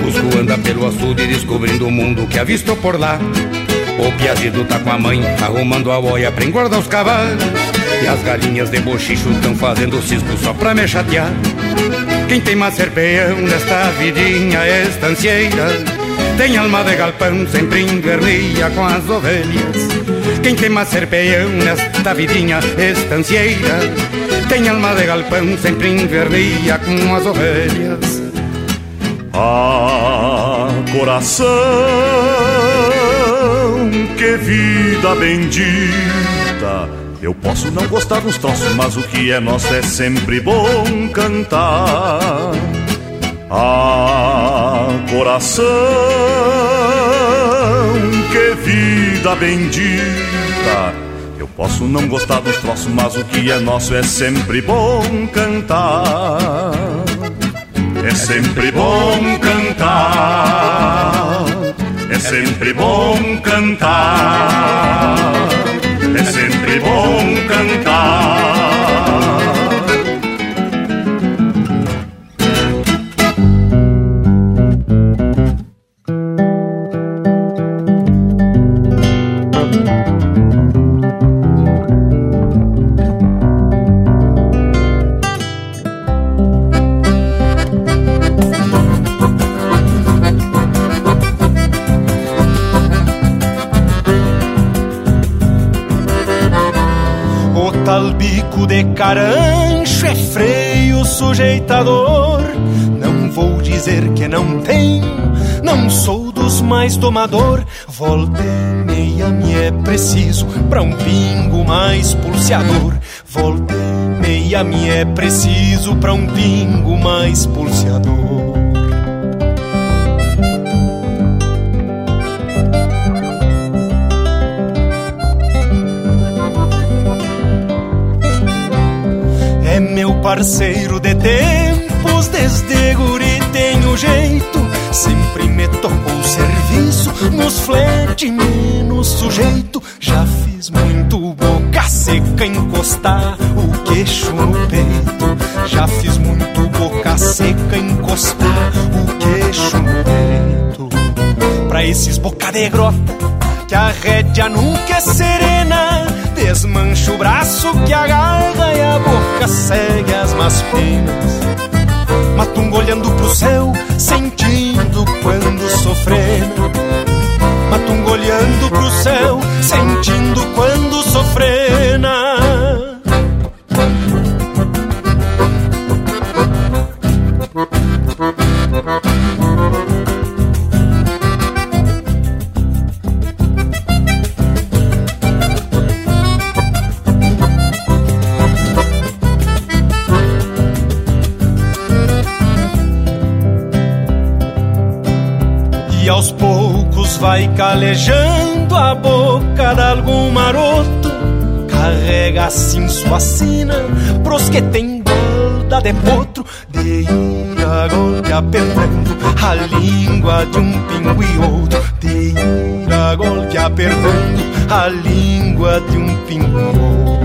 Cusco anda pelo açude descobrindo o mundo que avistou por lá. O Piazido tá com a mãe arrumando a boia pra engordar os cavalos. E as galinhas de bochicho tão fazendo cisco só pra me chatear. Quem tem mais serpeão nesta vidinha estancieira Tem alma de galpão, sempre invernia com as ovelhas Quem tem mais serpeão nesta vidinha estancieira Tem alma de galpão, sempre invernia com as ovelhas Ah, coração, que vida bendita Eu posso não gostar dos troços, mas o que é nosso é sempre bom cantar. Ah, coração, que vida bendita. Eu posso não gostar dos troços, mas o que é nosso é sempre bom cantar. É sempre bom cantar. É sempre bom cantar. É sempre bom cantar. De carancho é freio sujeitador. Não vou dizer que não tenho, não sou dos mais domador. Volta e meia me é preciso pra um pingo mais pulseador. Volta e meia me é preciso pra um pingo mais pulseador. Parceiro de tempos, desde guri tenho jeito. Sempre me tocou serviço, nos flete menos sujeito. Já fiz muito boca seca encostar o queixo no peito. Já fiz muito boca seca encostar o queixo no peito. Pra esses boca de grota, que a rédea nunca é serena Desmancha o braço que agarra e a boca segue as más penas. Matungo olhando pro céu, sentindo quando sofrendo. Matungo olhando pro céu, sentindo quando sofrena. Calejando a boca de algum maroto. Carrega assim sua sina pros que tem golda de potro. De ir a golpe apertando a língua de um pingo e outro. De ir a golpe apertando a língua de um pingo e outro.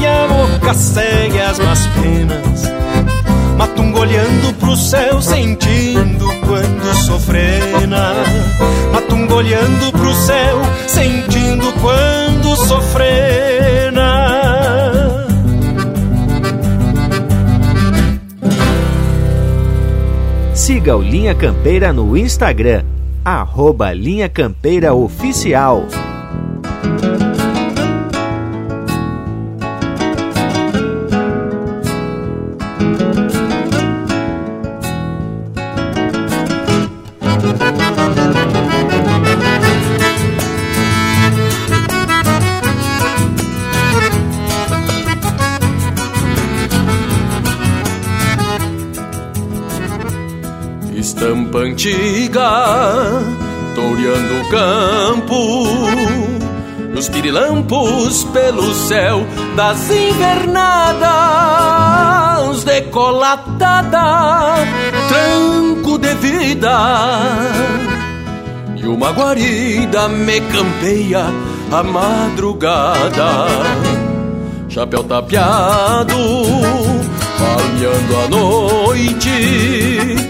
e a boca segue as más penas. Matungo olhando pro céu, sentindo quando sofrena. Matungo olhando pro céu, sentindo quando sofrena. Siga o Linha Campeira no Instagram, arroba Linha Campeira Oficial. Antiga, toureando o campo, nos pirilampos pelo céu das invernadas, decolatada, tranco de vida. E uma guarida me campeia a madrugada, chapéu tapeado palmeando a noite.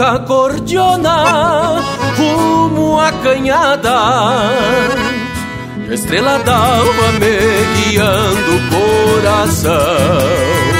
ronca cordiona rumo à canhada. A estrela d'alva me guiando o coração.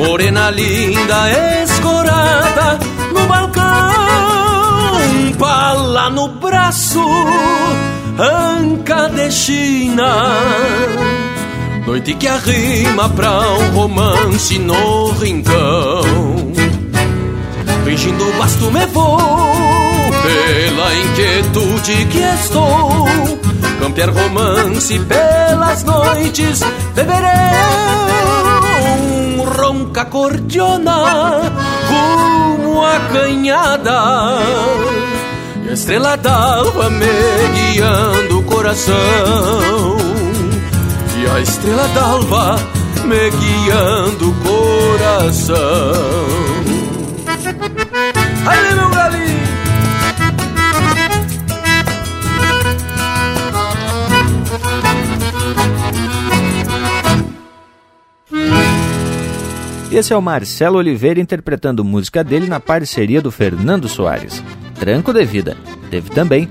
Morena linda, escorada no balcão, pala no braço, anca de China. Noite que arrima pra um romance no rincão. Fingindo basto me vou, pela inquietude que estou. Campear romance pelas noites, beberei ronca cordiona rumo à canhada. E a estrela d'alva me guiando o coração. E a estrela d'alva me guiando o coração. Aí meu galinho Esse é o Marcelo Oliveira interpretando música dele na parceria do Fernando Soares. Tranco de Vida. Teve também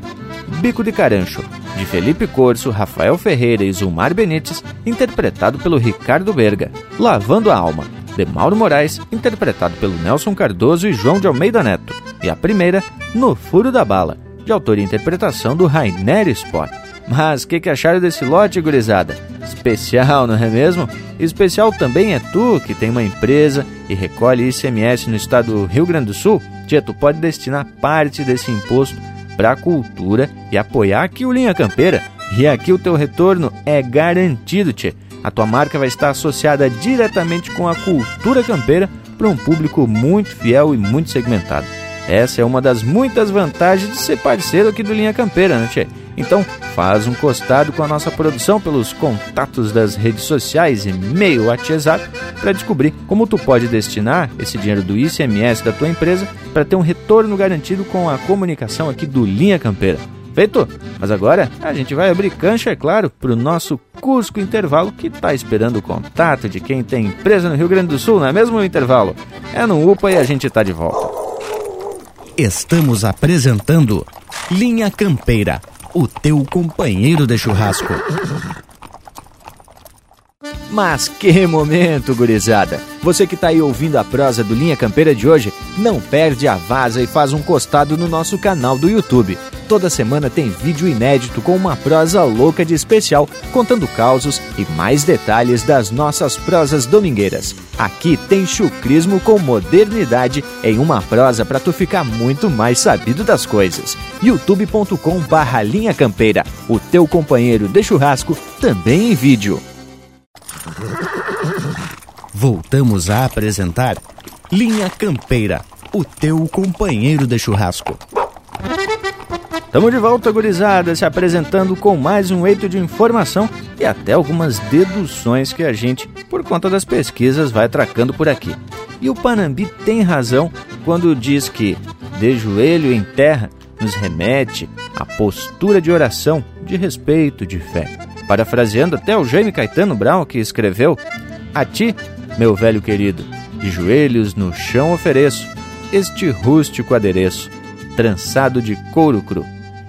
Bico de Carancho, de Felipe Corso, Rafael Ferreira e Zulmar Benites, interpretado pelo Ricardo Berga. Lavando a Alma, de Mauro Moraes, interpretado pelo Nelson Cardoso e João de Almeida Neto. E a primeira, No Furo da Bala, de autoria e interpretação do Rainer Sport. Mas o que, que acharam desse lote, gurizada? Especial, não é mesmo? Especial também é tu, que tem uma empresa e recolhe ICMS no estado do Rio Grande do Sul. Tia, tu pode destinar parte desse imposto para a cultura e apoiar aqui o Linha Campeira. E aqui o teu retorno é garantido, tia. A tua marca vai estar associada diretamente com a cultura campeira para um público muito fiel e muito segmentado. Essa é uma das muitas vantagens de ser parceiro aqui do Linha Campeira, né, tia? Então, faz um costado com a nossa produção pelos contatos das redes sociais e meio WhatsApp para descobrir como tu pode destinar esse dinheiro do ICMS da tua empresa para ter um retorno garantido com a comunicação aqui do Linha Campeira. Feito? Mas agora a gente vai abrir cancha, é claro, para o nosso Cusco Intervalo que está esperando o contato de quem tem empresa no Rio Grande do Sul, não é mesmo o intervalo? É no UPA e a gente está de volta. Estamos apresentando Linha Campeira o teu companheiro de churrasco. Mas que momento, gurizada! Você que está aí ouvindo a prosa do Linha Campeira de hoje, não perde a vaza e faz um costado no nosso canal do YouTube. Toda semana tem vídeo inédito com uma prosa louca de especial, contando causos e mais detalhes das nossas prosas domingueiras. Aqui tem chucrismo com modernidade em uma prosa para tu ficar muito mais sabido das coisas. youtube.com barra Linha Campeira, o teu companheiro de churrasco, também em vídeo. Voltamos a apresentar Linha Campeira, o teu companheiro de churrasco. Estamos de volta, gurizada, se apresentando com mais um eito de informação e até algumas deduções que a gente, por conta das pesquisas, vai tracando por aqui. E o Panambi tem razão quando diz que, de joelho em terra, nos remete à postura de oração, de respeito, de fé. Parafraseando até o Jaime Caetano Brown, que escreveu: A ti, meu velho querido, de joelhos no chão ofereço este rústico adereço, trançado de couro cru.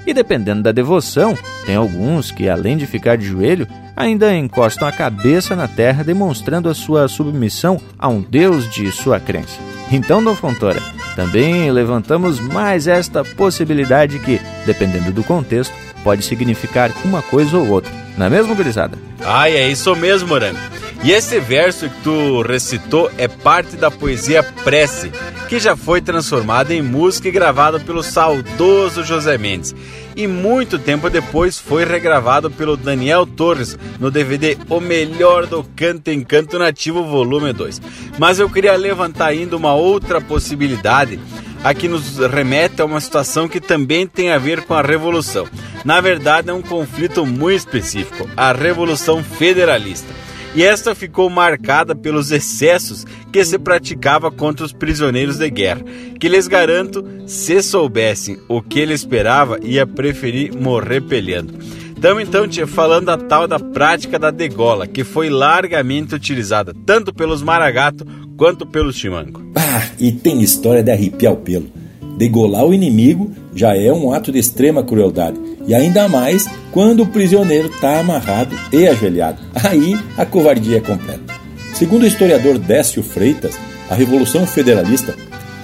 E dependendo da devoção, tem alguns que, além de ficar de joelho, ainda encostam a cabeça na terra, demonstrando a sua submissão a um Deus de sua crença. Então, Dom Fontoura, também levantamos mais esta possibilidade que, dependendo do contexto, pode significar uma coisa ou outra. Não é mesmo, gurizada? Ai, é isso mesmo, Morango. E esse verso que tu recitou é parte da poesia Prece, que já foi transformada em música e gravada pelo saudoso José Mendes. E muito tempo depois foi regravado pelo Daniel Torres no DVD O Melhor do Canto em Canto Nativo Volume 2. Mas eu queria levantar ainda uma outra possibilidade a que nos remete a uma situação que também tem a ver com a Revolução. Na verdade, é um conflito muito específico, a Revolução Federalista e esta ficou marcada pelos excessos que se praticava contra os prisioneiros de guerra, que lhes garanto, se soubessem o que ele esperava, ia preferir morrer peleando. Estamos então, tia, falando da tal da prática da degola, que foi largamente utilizada tanto pelos maragato quanto pelos chimango. Ah, e tem história de arrepiar o pelo. Degolar o inimigo já é um ato de extrema crueldade, e ainda mais quando o prisioneiro está amarrado e ajoelhado. Aí a covardia é completa. Segundo o historiador Décio Freitas, a Revolução Federalista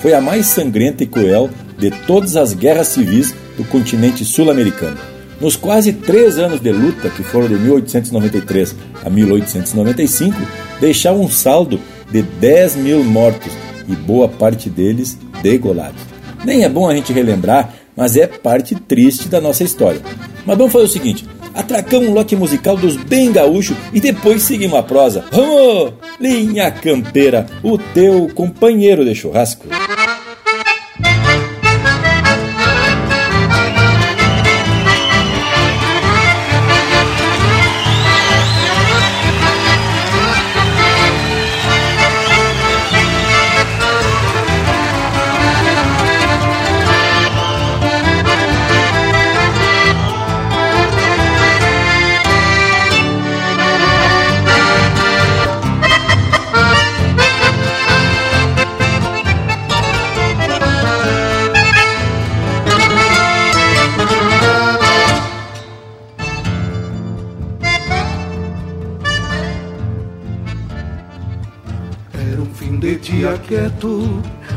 foi a mais sangrenta e cruel de todas as guerras civis do continente sul-americano. Nos quase três anos de luta, que foram de 1893 a 1895, deixaram um saldo de 10 mil mortos e boa parte deles degolados. Nem é bom a gente relembrar, mas é parte triste da nossa história. Mas vamos fazer o seguinte: atracamos um lote musical dos bem gaúchos e depois seguimos a prosa. Vamos! Linha Campeira, o teu companheiro de churrasco.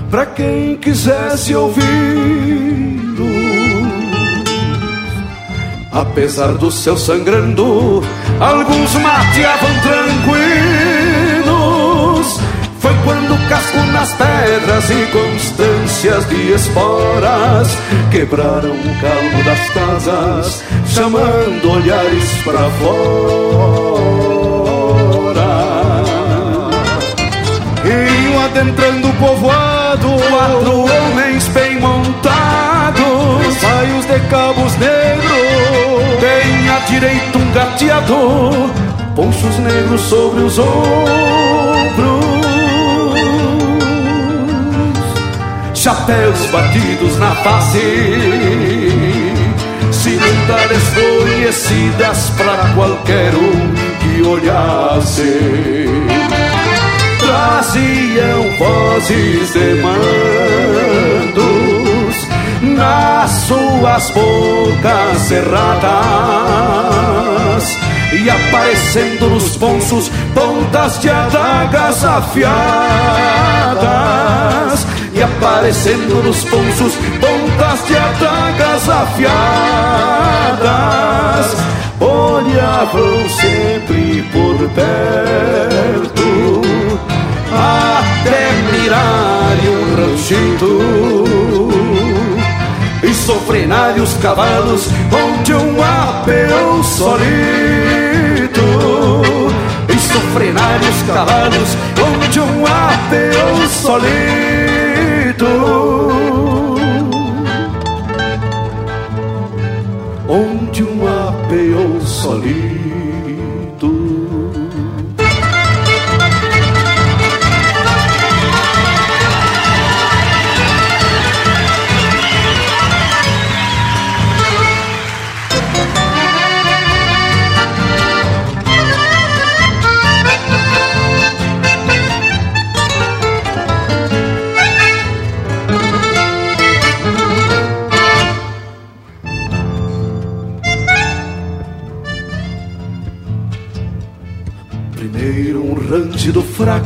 Para quem quisesse ouvi-lo. Apesar do céu sangrando, alguns mateavam tranquilos. Foi quando casco nas pedras e constâncias de esporas quebraram o calmo das casas, chamando olhares para fora adentrando o povoado Quatro homens bem montados Saios de cabos negros Tem à direita um gateador Ponchos negros sobre os ombros. Chapéus batidos na face Cimentas desconhecidas para qualquer um que olhasse traziam vozes de mandos nas suas bocas cerradas e aparecendo nos ponços pontas de adagas afiadas e aparecendo nos ponços pontas de adagas afiadas olhavam sempre os cavalos onde um apeão solito. E sofrenar os cavalos onde um apeão solito. Onde um apeão solito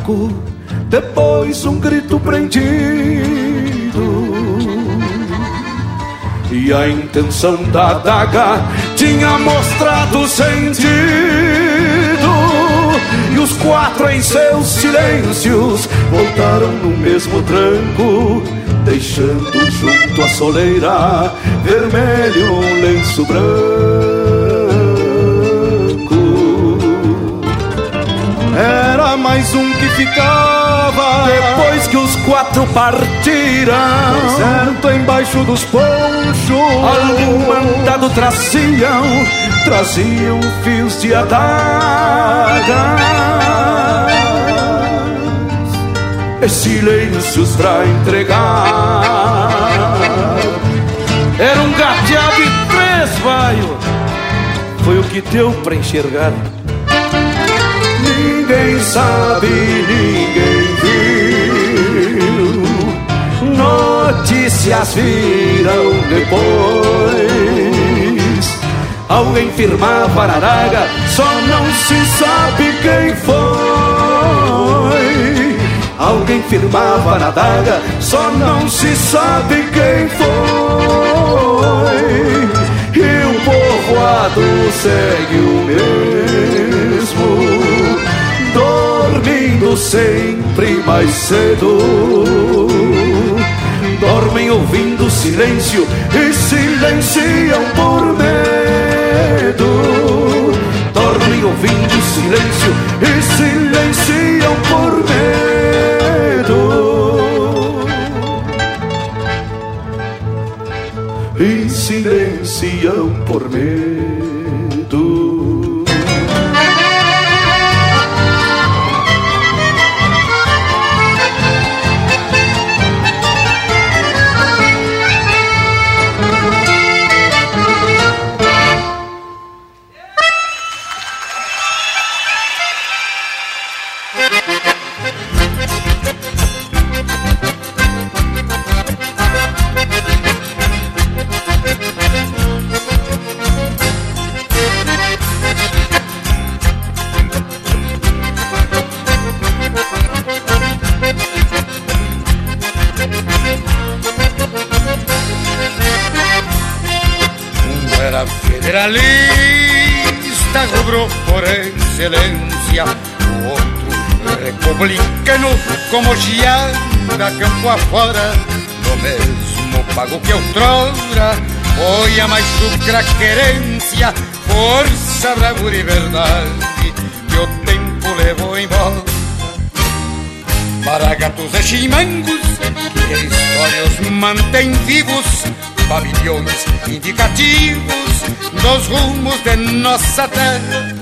fraco, depois um grito prendido. E a intenção da adaga tinha mostrado sentido. E os quatro em seus silêncios voltaram no mesmo tranco, deixando junto à soleira vermelho um lenço branco. Era mais um que ficava Depois que os quatro partiram. Certo embaixo dos ponchos. Algum mandado traziam Traziam fios de adagas. E silêncios pra entregar. Era um gateado e três vaios Foi o que deu pra enxergar. Ninguém sabe, Notícias viram depois. Alguém firmava na daga, só não se sabe quem foi. Alguém firmava daga, só não se sabe quem foi. E o povoado segue o mesmo dormindo sempre mais cedo. Dormem ouvindo silêncio e silenciam por medo. Dormem ouvindo silêncio e silenciam por medo. E silenciam por medo. Como geada campo afora No mesmo pago que outrora. Foi a mais chucra querência Força, bravura e verdade Que o tempo levou embora Para gatos e chimangos Que histórias mantém vivos Pavilhões indicativos Dos rumos de nossa terra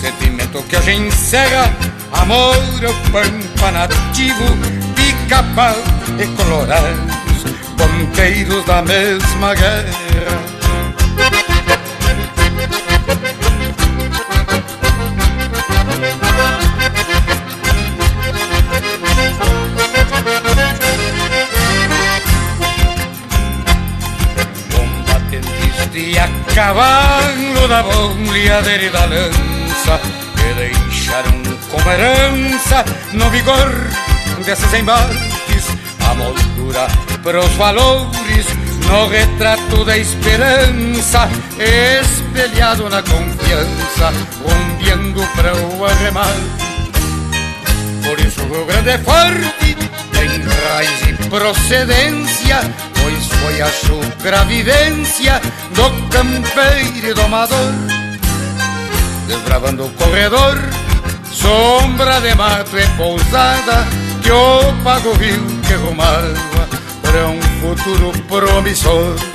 Sentimento que hoje encerra Amor ao pampa nativo, pica-pau e colorados, ponteiros da mesma guerra. E a cavalo da bombeadeira e da lança, que deixaram como herança no vigor desses embarques, a moldura para os valores no retrato da esperança, espelhado na confiança, ondeando para o arremate. Por isso o Grande é forte, tem raiz e procedência, foi a chucra vivência do campeiro domador, desbravando o corredor Sombra de mato e pousada que o pago viu que rumava para um futuro promissor.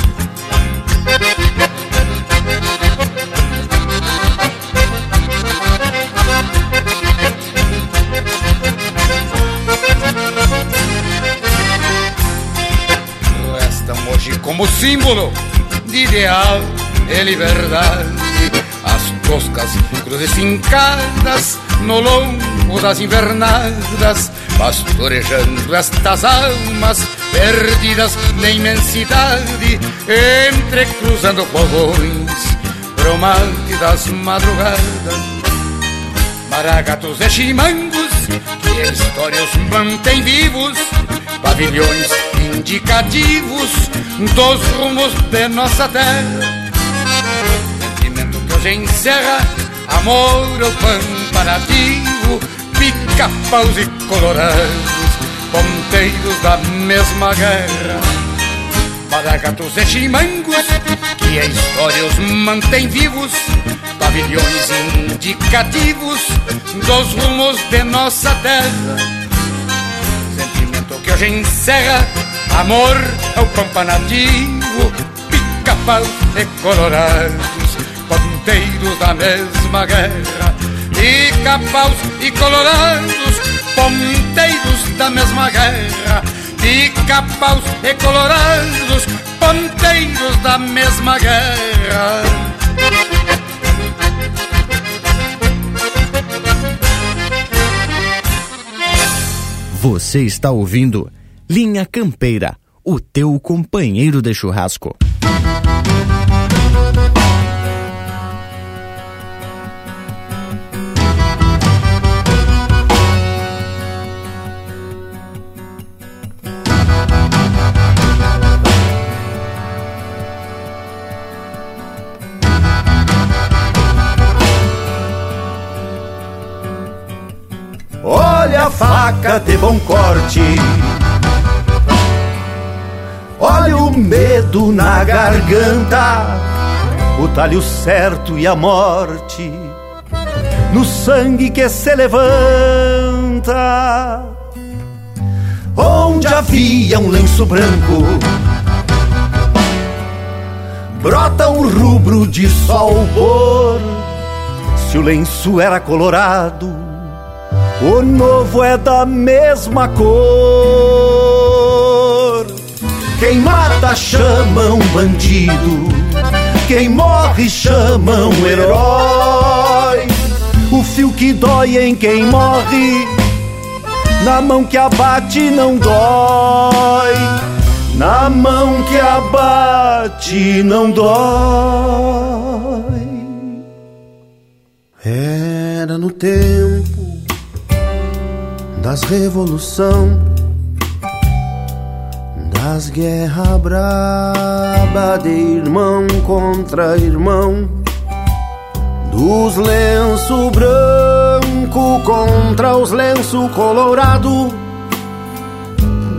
Como símbolo de ideal e liberdade as toscas cruzes fincadas no longo das invernadas, pastorejando estas almas perdidas na imensidade, entrecruzando fogões, bromante das madrugadas. maragatos e chimangos, que a história os mantém vivos, pavilhões indicativos dos rumos de nossa terra. Sentimento que hoje encerra amor ao comparativo, pica-paus e colorados, ponteiros da mesma guerra. Maragatos e chimangos, que a história os mantém vivos, pavilhões indicativos dos rumos de nossa terra. Sentimento que hoje encerra amor ao pampa nativo, pica-pau e colorados, ponteiros da mesma guerra. Pica-paus e colorados, ponteiros da mesma guerra. Pica-paus e colorados, ponteiros da mesma guerra. Você está ouvindo Linha Campeira, o teu companheiro de churrasco. Olha a faca de bom corte. Medo na garganta, o talho certo e a morte no sangue que se levanta. Onde havia um lenço branco, brota um rubro de sol pôr. Se o lenço era colorado, o novo é da mesma cor. Quem mata chama um bandido, quem morre chama um herói. O fio que dói em quem morre, na mão que abate não dói. Na mão que abate não dói. Era no tempo das revolução, das guerra braba de irmão contra irmão, dos lenço branco contra os lenço colorado,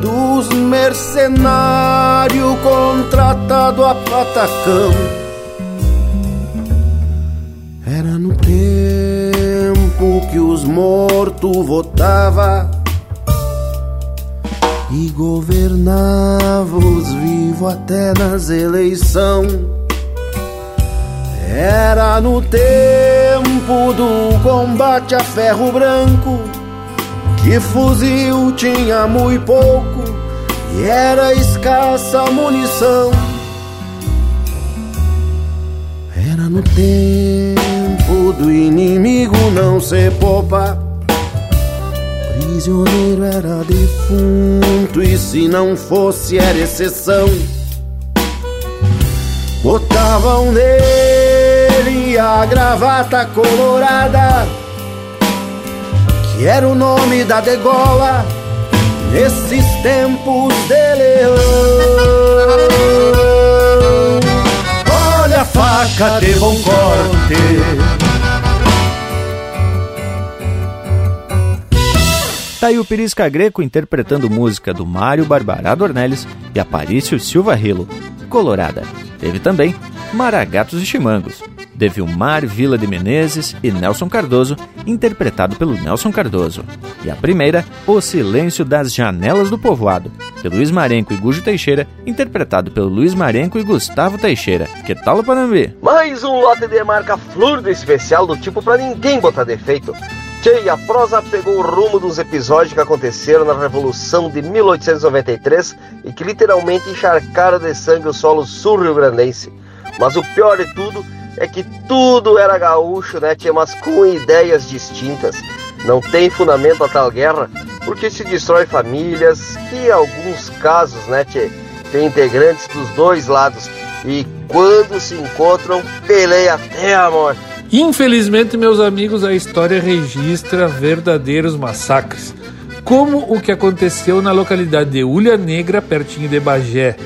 dos mercenário contratado a patacão. Era no tempo que os mortos votava e governava os vivos até nas eleição. Era no tempo do combate a ferro branco que fuzil tinha muito pouco e era escassa a munição. Era no tempo do inimigo não se poupa. Prisioneiro era defunto e se não fosse era exceção. Botavam nele a gravata colorada, que era o nome da degola nesses tempos de leão. Olha a faca de bom corte. Tá aí o Pirisca Greco interpretando música do Mário Barbará Dornelles e Aparício Silva Rilo, Colorada. Teve também Maragatos e Chimangos, de Vilmar Vila de Menezes e Nelson Cardoso, interpretado pelo Nelson Cardoso. E a primeira, O Silêncio das Janelas do Povoado, de Luiz Marenco e Gujo Teixeira, interpretado pelo Luiz Marenco e Gustavo Teixeira. Que tal, Panambi? Mais um lote de marca flor do especial do tipo pra ninguém botar defeito. Tchê, a prosa pegou o rumo dos episódios que aconteceram na Revolução de 1893 e que literalmente encharcaram de sangue o solo sul-rio-grandense. Mas o pior de tudo é que tudo era gaúcho, né, tchê, mas com ideias distintas. Não tem fundamento a tal guerra, porque se destrói famílias, que em alguns casos, né, tchê, tem integrantes dos dois lados. E quando se encontram, peleia até a morte. Infelizmente, meus amigos, a história registra verdadeiros massacres, como o que aconteceu na localidade de Ulha Negra, pertinho de Bagé,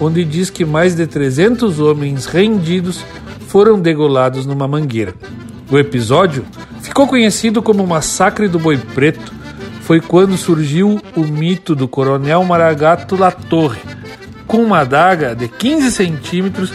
onde diz que mais de 300 homens rendidos foram degolados numa mangueira. O episódio ficou conhecido como Massacre do Boi Preto. Foi quando surgiu o mito do coronel Maragato Latorre. Com uma adaga de 15 centímetros,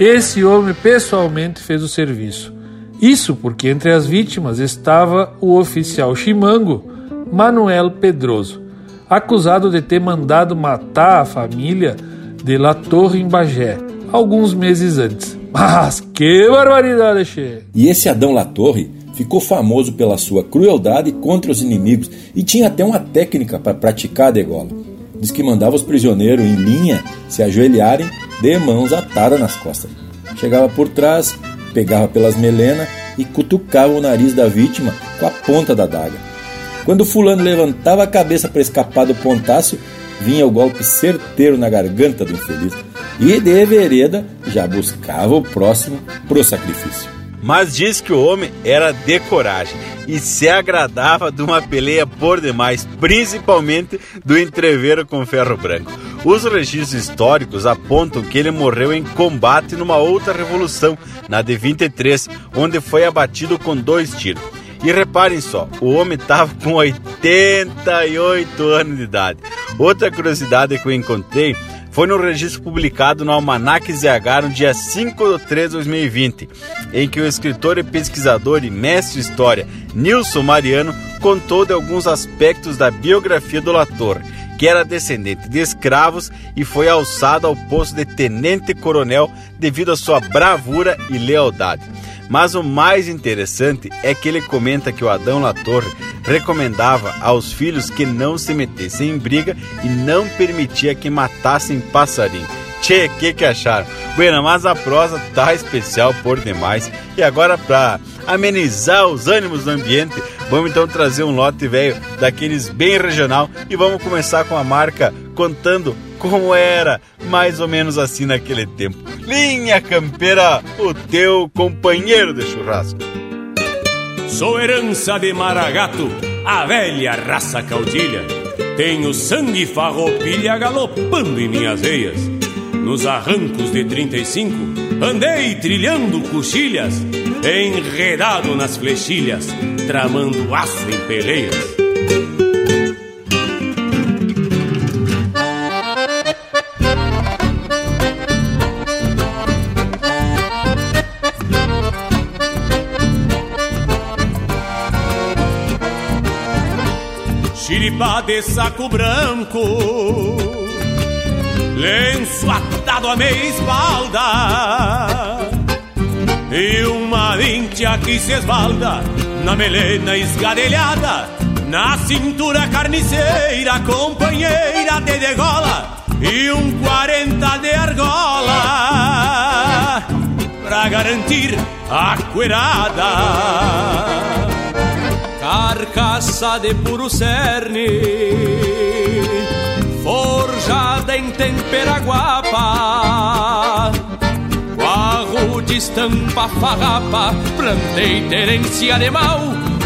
esse homem pessoalmente fez o serviço. Isso porque entre as vítimas estava o oficial chimango Manuel Pedroso, acusado de ter mandado matar a família de La Torre em Bagé, alguns meses antes. [laughs] Mas que barbaridade, che! E esse Adão La Torre ficou famoso pela sua crueldade contra os inimigos e tinha até uma técnica para praticar a degola. Diz que mandava os prisioneiros em linha se ajoelharem de mãos atadas nas costas. Chegava por trás, pegava pelas melenas e cutucava o nariz da vítima com a ponta da daga. Quando fulano levantava a cabeça para escapar do pontácio, vinha o golpe certeiro na garganta do infeliz. E de vereda já buscava o próximo pro sacrifício. Mas diz que o homem era de coragem e se agradava de uma peleia por demais, principalmente do entreveiro com ferro branco. Os registros históricos apontam que ele morreu em combate numa outra revolução, na de 23, onde foi abatido com dois tiros. E reparem só, o homem estava com 88 anos de idade. Outra curiosidade que eu encontrei foi no registro publicado no Almanac ZH no dia 5 de 3 de 2020, em que o escritor e pesquisador e mestre de história Nilson Mariano contou de alguns aspectos da biografia do Lator, que era descendente de escravos e foi alçado ao posto de tenente-coronel devido à sua bravura e lealdade. Mas o mais interessante é que ele comenta que o Adão Latorre recomendava aos filhos que não se metessem em briga e não permitia que matassem passarinho. Tchê, que que acharam? Bueno, mas a prosa tá especial por demais. E agora para amenizar os ânimos do ambiente, vamos então trazer um lote velho daqueles bem regional e vamos começar com a marca contando como era mais ou menos assim naquele tempo. Linha Campeira, o teu companheiro de churrasco. Sou herança de Maragato, a velha raça caudilha. Tenho sangue farroupilha galopando em minhas veias. Nos arrancos de 35, andei trilhando coxilhas, enredado nas flechilhas, tramando aço em peleias. De saco branco Lenço atado a meia espalda E uma vintia que se esbalda Na melena esgadelhada Na cintura carniceira Companheira de degola E um quarenta de argola Pra garantir a cuerada carcaça de puro cerne, forjada em tempera guapa, guarro de estampa farrapa, plantei terência de mal,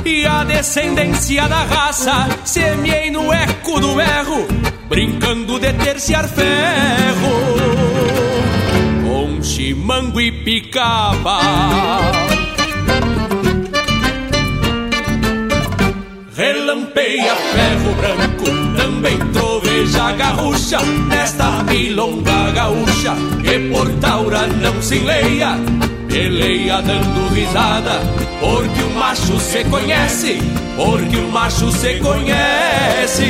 e a descendência da raça, semeei no eco do erro, brincando de terciar ferro, com chimango e picaba. Relampeia ferro branco, também troveja garrucha Nesta milonga gaúcha, que por taura não se enleia Peleia dando risada, porque o macho se conhece Porque o macho se conhece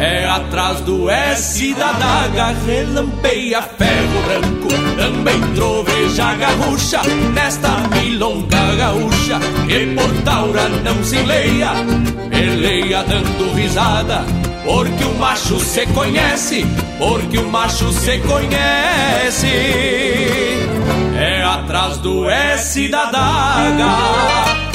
é atrás do S da daga, relampeia ferro branco, também troveja garrucha, nesta milonga gaúcha, que por taura não se leia, peleia dando risada, porque o macho se conhece, porque o macho se conhece, é atrás do S da daga.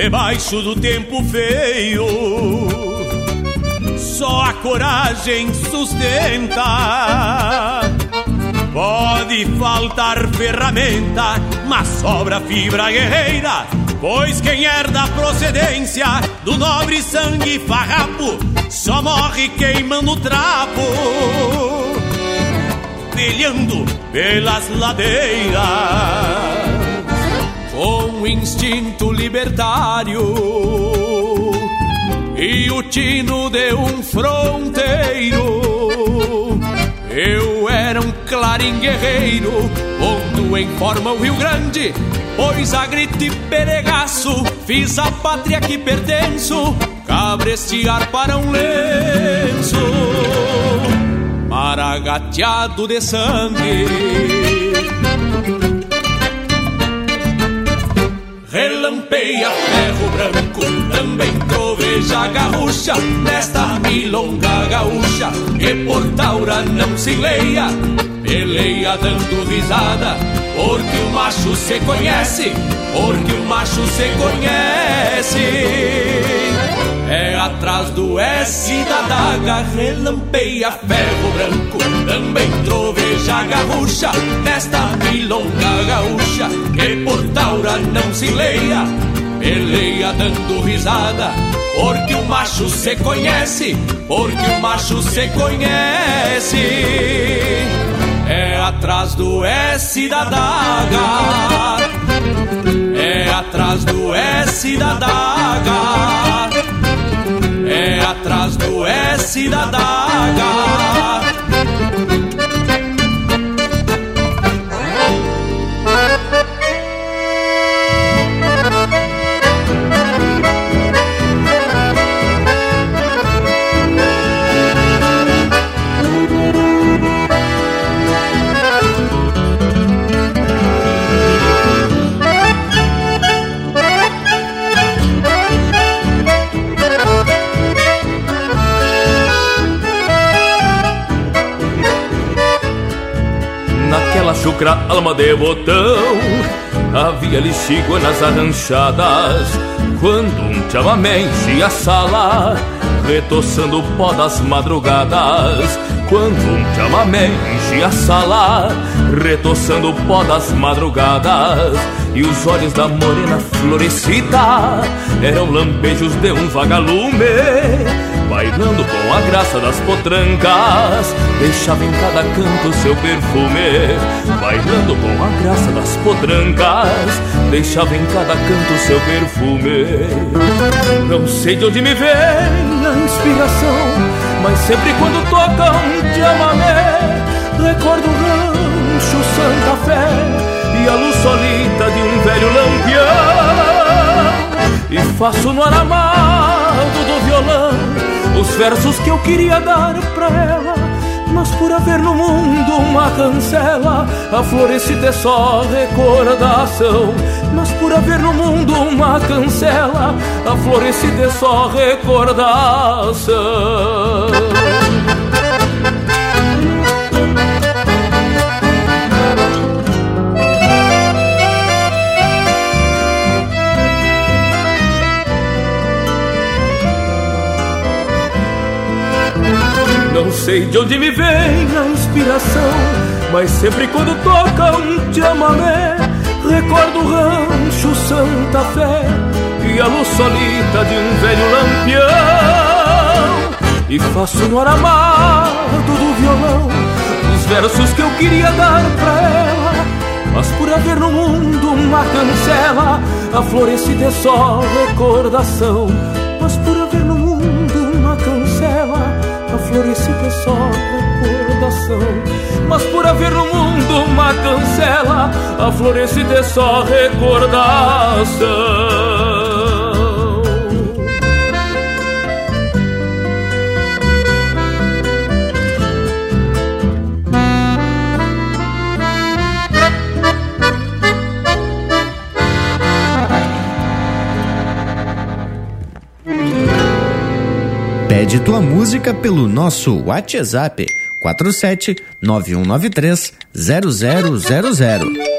Debaixo do tempo feio. Só a coragem sustenta. Pode faltar ferramenta, mas sobra fibra guerreira. Pois quem herda a procedência do nobre sangue farrapo só morre queimando trapo, brilhando pelas ladeiras com instinto libertário e o tino de um fronteiro. Eu era um clarim guerreiro, pondo em forma o Rio Grande, pois a grito e peregaço fiz a pátria que pertenço, cabrestear para um lenço, maragateado de sangue. Relampeia ferro branco, também troveja gaúcha Nesta milonga gaúcha, que por taura não se leia Peleia dando risada, porque o macho se conhece Porque o macho se conhece é atrás do S da daga, relampeia ferro branco, também troveja garrucha, nesta milonga gaúcha, que por taura não se leia, peleia dando risada, porque o macho se conhece, porque o macho se conhece. É atrás do S da daga, é atrás do S da daga atrás do S da daga. Chucra alma de botão. Havia lixigo nas arranchadas Quando um chamamé enchia a sala Retoçando o pó das madrugadas. Quando um chamamé enchia a sala Retoçando o pó das madrugadas. E os olhos da morena florescida Eram lampejos de um vagalume bailando com a graça das potrancas, deixava em cada canto seu perfume, bailando com a graça das potrancas, deixava em cada canto seu perfume. Não sei de onde me vem a inspiração, mas sempre quando toca um chamamé, recordo o rancho Santa Fé e a luz solita de um velho lampião. E faço no aramado do violão os versos que eu queria dar pra ela. Mas por haver no mundo uma cancela, a florescida é só recordação. Mas por haver no mundo uma cancela, a florescida é só recordação. Não sei de onde me vem a inspiração, mas sempre quando toca um chamamé, recordo o rancho Santa Fé e a luz solita de um velho lampião. E faço no aramado do violão os versos que eu queria dar pra ela. Mas por haver no mundo uma cancela, a florescida é só recordação. Mas por a florescida é só recordação. Mas por haver no mundo uma cancela, a florescida é só recordação. de tua música pelo nosso WhatsApp 47 9193 0000.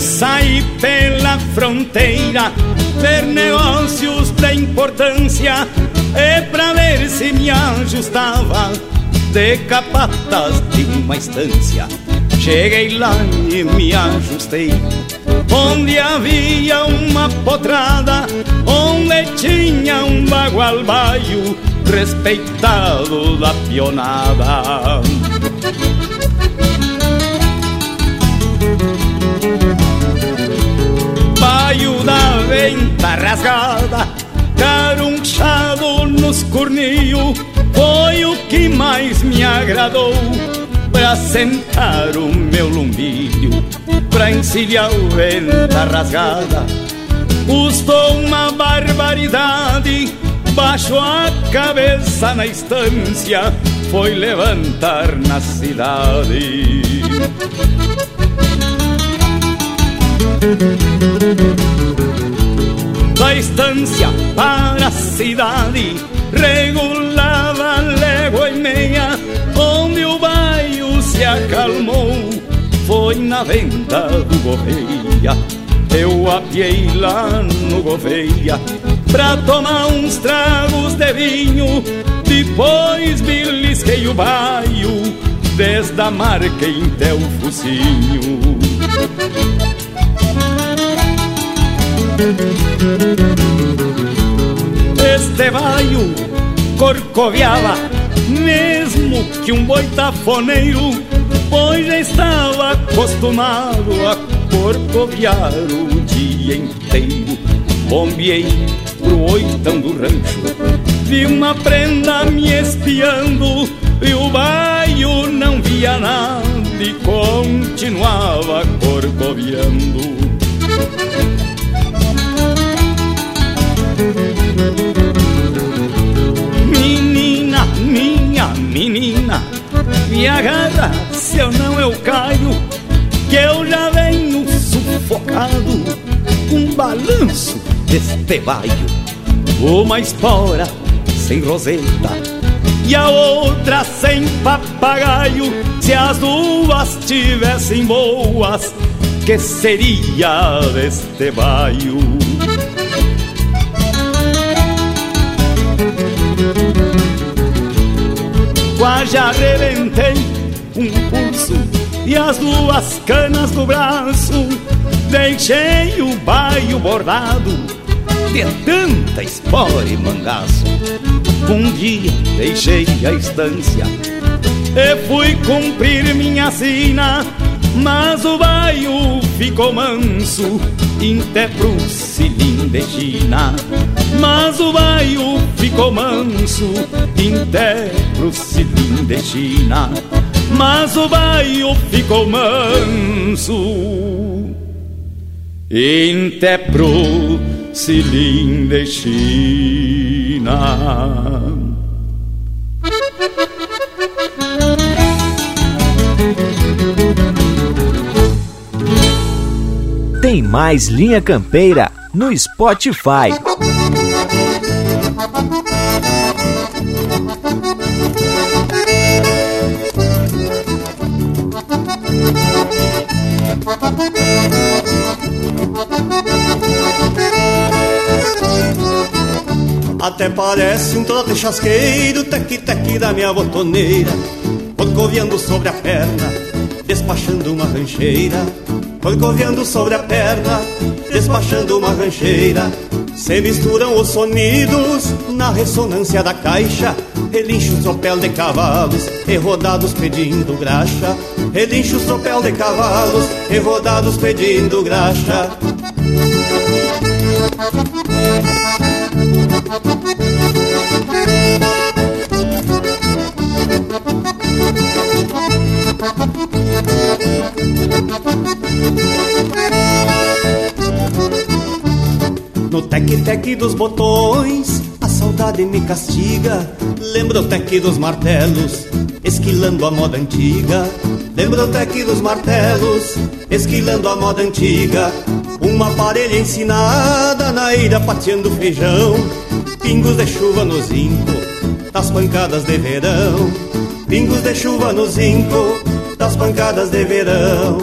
saí pela fronteira ver negócios da importância é pra ver se me ajustava de capatas de uma estância. Cheguei lá e me ajustei Onde havia uma potrada Onde tinha um bagual baio Respeitado da pionada Baio da venta rasgada Carunchado nos cornil Foi o que mais me agradou pra sentar o meu lumbilho, pra encilhar o venta rasgada. Custou uma barbaridade, baixou a cabeça na estância, foi levantar na cidade. Da estância para a cidade, e meia, onde o baio se acalmou foi na venda do Gouveia. Eu apiei lá no Gouveia pra tomar uns tragos de vinho. Depois belisquei o baio desde a marca até o focinho. Este baio corcoviava mesmo que um boitafoneiro, pois já estava acostumado a corcoviar o dia inteiro. Bombeei pro oitão do rancho, vi uma prenda me espiando e o baio não via nada e continuava corcoviando. Me agarra, se eu não eu caio, que eu já venho sufocado com balanço deste baio. Uma espora sem roseta e a outra sem papagaio. Se as duas tivessem boas, que seria deste baio? Quase arrebentei um pulso e as duas canas do braço. Deixei o baio bordado de tanta espora e mangaço. Um dia deixei a estância e fui cumprir minha sina, mas o baio ficou manso, até pro cilim de China. Mas o baio ficou manso, pro cilim de China. Mas o baio ficou manso, até pro cilim de China. Tem mais Linha Campeira no Spotify. Até parece um trote chasqueiro, tec-tec da minha botoneira, corcoviando sobre a perna, despachando uma rancheira, corcoviando sobre a perna, despachando uma rancheira. Se misturam os sonidos na ressonância da caixa, relincha o tropel de cavalos, e rodados pedindo graxa, relincha o tropel de cavalos, e rodados pedindo graxa. No tec-tec dos botões, a saudade me castiga. Lembra o tec dos martelos, esquilando a moda antiga. Lembra o tec dos martelos, esquilando a moda antiga. Uma parelha ensinada na ira pateando feijão. Pingos de chuva no zinco, das pancadas de verão. Pingos de chuva no zinco, das pancadas de verão.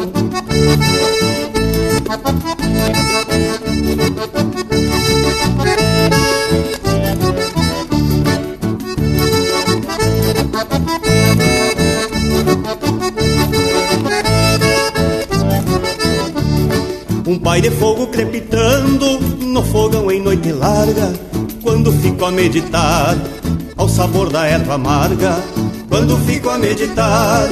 Um pai de fogo crepitando no fogão em noite larga. Quando fico a meditar ao sabor da erva amarga. Quando fico a meditar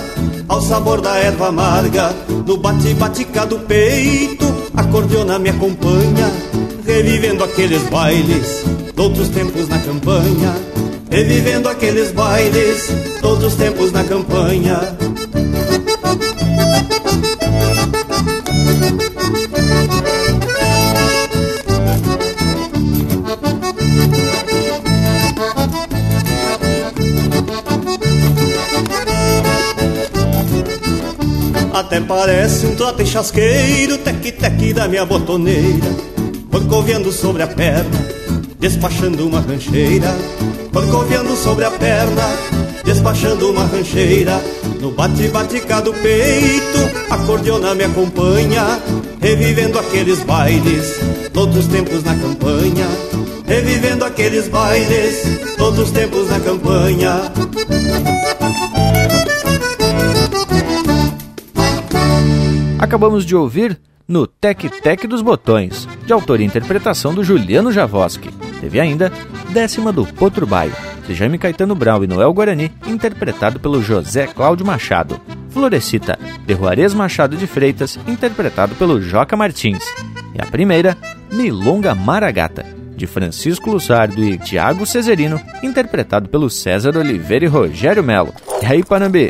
ao sabor da erva amarga. No bate-batica do peito, a cordiona me acompanha. Revivendo aqueles bailes outros tempos na campanha. Revivendo aqueles bailes de outros tempos na campanha. Parece um trote chasqueiro, tec-tec da minha botoneira, corcoviando sobre a perna, despachando uma rancheira, corcoviando sobre a perna, despachando uma rancheira. No bate-batica do peito, a cordiona me acompanha, revivendo aqueles bailes, todos os tempos na campanha, revivendo aqueles bailes, todos os tempos na campanha. Acabamos de ouvir no Tec Tec dos Botões, de autoria e interpretação do Juliano Javoski. Teve ainda Décima do Potro Baio, de Jaime Caetano Brau e Noel Guarani, interpretado pelo José Cláudio Machado. Florecita, de Juarez Machado de Freitas, interpretado pelo Joca Martins. E a primeira, Milonga Maragata, de Francisco Lussardo e Tiago Cesarino, interpretado pelo César Oliveira e Rogério Melo. E aí, Panambi?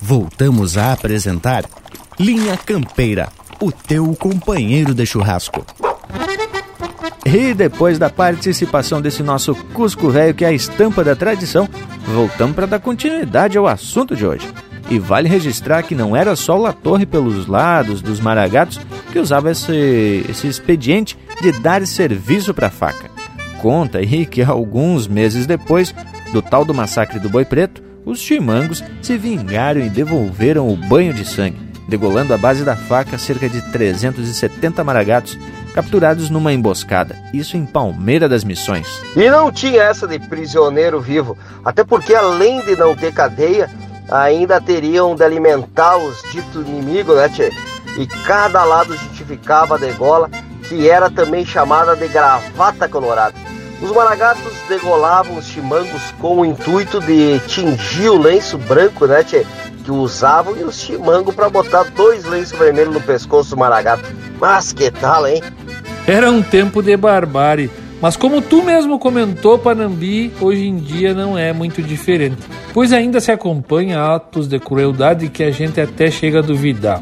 Voltamos a apresentar Linha Campeira, o teu companheiro de churrasco. E depois da participação desse nosso Cusco Velho, que é a estampa da tradição, voltamos para dar continuidade ao assunto de hoje. E vale registrar que não era só La Torre pelos lados dos maragatos que usava esse, esse expediente de dar serviço para a faca. Conta aí que alguns meses depois do tal do massacre do Boi Preto, os chimangos se vingaram e devolveram o banho de sangue, degolando a base da faca cerca de 370 maragatos capturados numa emboscada, isso em Palmeira das Missões. E não tinha essa de prisioneiro vivo, até porque além de não ter cadeia, ainda teriam de alimentar os ditos inimigos, né, tchê? E cada lado justificava a degola, que era também chamada de gravata colorada. Os maragatos degolavam os chimangos com o intuito de tingir o lenço branco, né, tchê? Que usavam e os chimangos para botar dois lenços vermelhos no pescoço do maragato. Mas que tal, hein? Era um tempo de barbárie. Mas como tu mesmo comentou, Panambi hoje em dia não é muito diferente, pois ainda se acompanha atos de crueldade que a gente até chega a duvidar.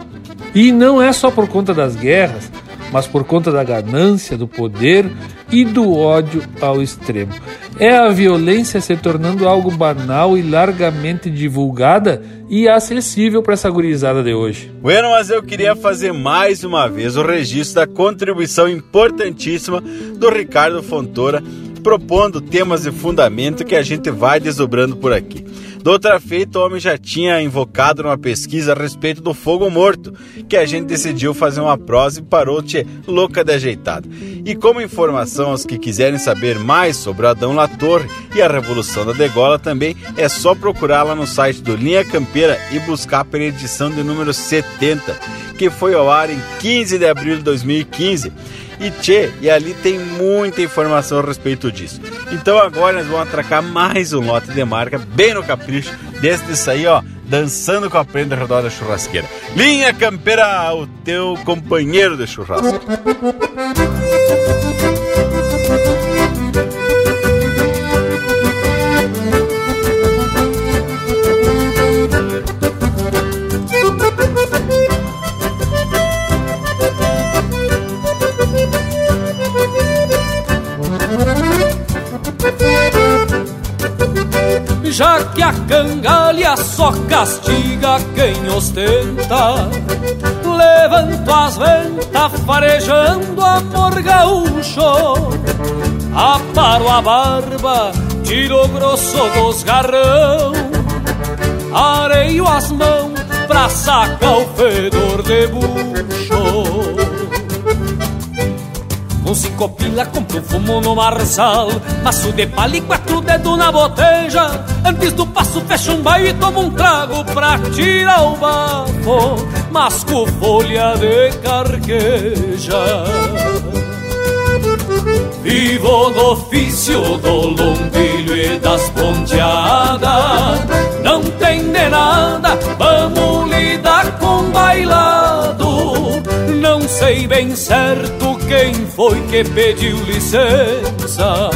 E não é só por conta das guerras, mas por conta da ganância, do poder e do ódio ao extremo. É a violência se tornando algo banal e largamente divulgada e acessível para essa gurizada de hoje. Bueno, mas eu queria fazer mais uma vez o registro da contribuição importantíssima do Ricardo Fontoura, propondo temas de fundamento que a gente vai desdobrando por aqui. Do outra feita, o homem já tinha invocado numa pesquisa a respeito do fogo morto, que a gente decidiu fazer uma prosa e parou de louca de ajeitado. E como informação aos que quiserem saber mais sobre Adão Latorre e a Revolução da Degola também, é só procurar lá no site do Linha Campeira e buscar pela edição de número 70, que foi ao ar em 15 de abril de 2015. E tchê, e ali tem muita informação a respeito disso. Então agora nós vamos atracar mais um lote de marca, bem no capricho, desse isso aí, ó, dançando com a prenda ao redor da churrasqueira. Linha Campeira, o teu companheiro de churrasco. Que a cangalha só castiga quem ostenta. Levanto as ventas farejando amor gaúcho, aparo a barba, tiro grosso dos garrão, areio as mãos pra sacar o fedor de bucho. Com cinco pila compro um fumo no marçal Maço de palha e quatro dedos na boteja. Antes do passo fecho um baile e tomo um trago pra tirar o bafo. Masco folha de carqueja. Vivo do ofício do lombilho e das ponteadas. Não tem de nada, vamos lidar com bailado Não sei bem certo quem foi que pediu licença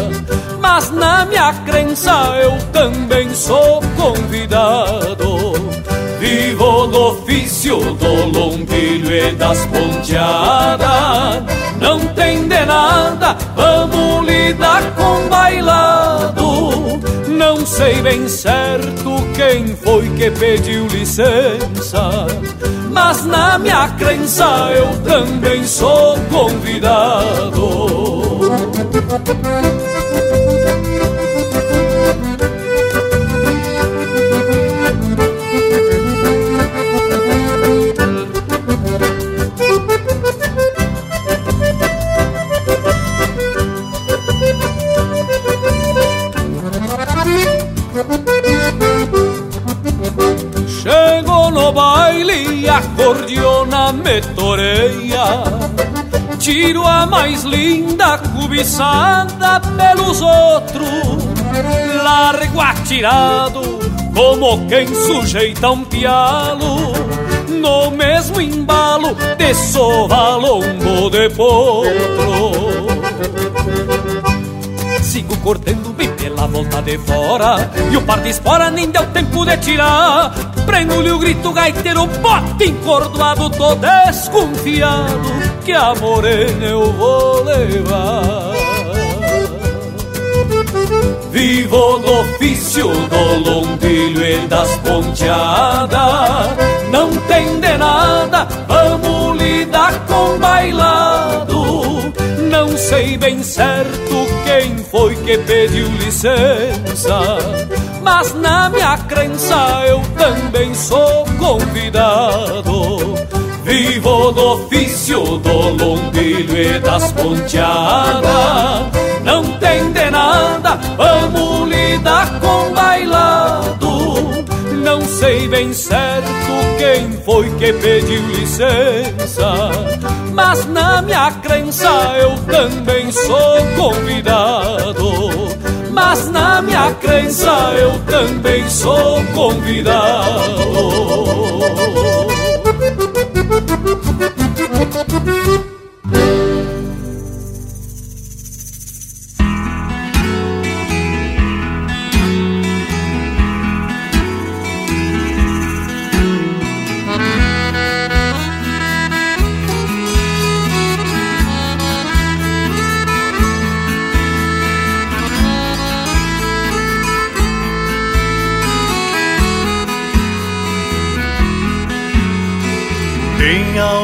Mas na minha crença eu também sou convidado. Vivo do ofício do lombilho e das ponteadas. Não tem de nada, vamos lidar com bailado. Não sei bem certo quem foi que pediu licença Mas na minha crença eu também sou convidado baile a cordiona me toreia. Tiro a mais linda cobiçada pelos outros. Largo atirado como quem sujeita um pialo. No mesmo embalo de sovalombo de potro Sigo cortando bem pela volta de fora. E o par de espora nem deu tempo de tirar Prendo-lhe o grito gaiteiro, bote encordoado Tô desconfiado que a morena eu vou levar. Vivo do ofício do lombilho e das ponteadas Não tem de nada, vamos lidar com bailado. Não sei bem certo quem foi que pediu licença Mas na minha crença eu também sou convidado. Vivo do ofício do lombilho e das ponteadas. Não tem de nada, vamos lidar com bailado. Não sei bem certo quem foi que pediu licença. Mas na minha crença eu também sou convidado na crença eu também sou convidado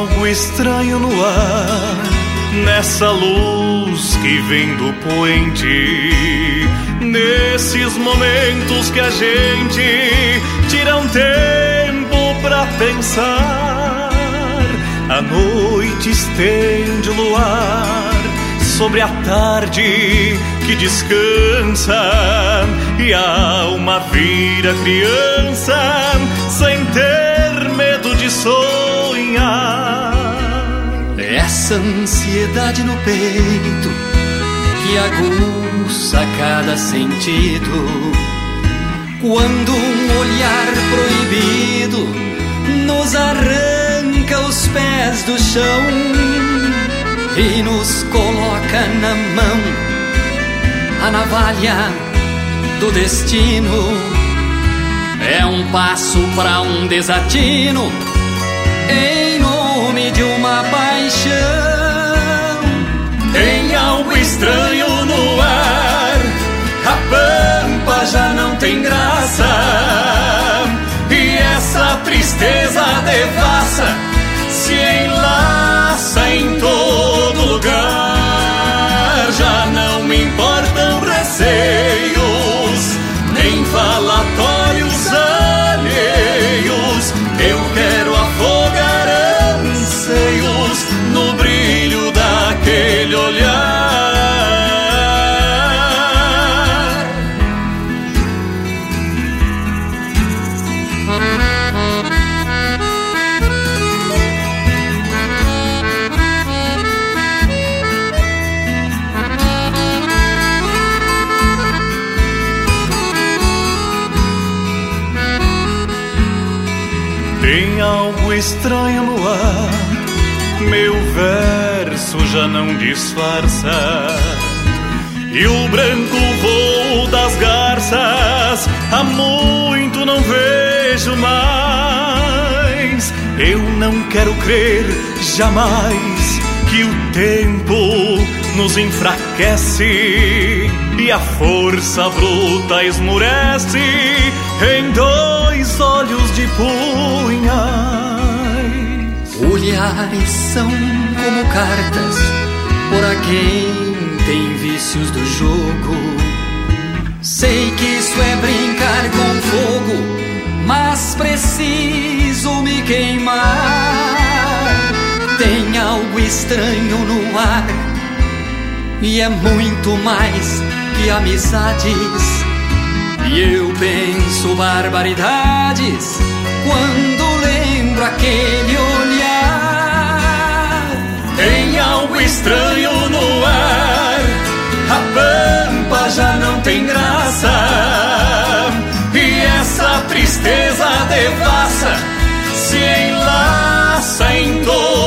algo estranho no ar, nessa luz que vem do poente. Nesses momentos que a gente tira um tempo pra pensar. A noite estende o luar sobre a tarde que descansa e a alma vira criança sem ter Essa ansiedade no peito que aguça cada sentido. Quando um olhar proibido nos arranca os pés do chão e nos coloca na mão a navalha do destino. É um passo para um desatino em nome de uma paixão. Tem algo estranho no ar, a pampa já não tem graça. E essa tristeza devassa se enlaça em disfarça. E o branco voo das garças, há muito não vejo mais. Eu não quero crer jamais que o tempo nos enfraquece e a força bruta esmurece em dois olhos de punhais. Olhares são como cartas por quem tem vícios do jogo. Sei que isso é brincar com fogo, mas preciso me queimar. Tem algo estranho no ar e é muito mais que amizades. E eu penso barbaridades quando lembro aquele olhar. Estranho no ar, a pampa já não tem graça. E essa tristeza devassa se enlaça em todo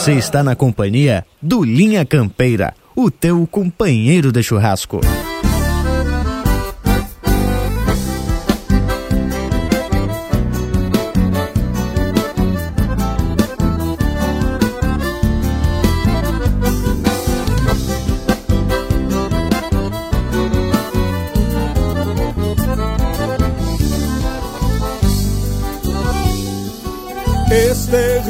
Você está na companhia do Linha Campeira, o teu companheiro de churrasco. Este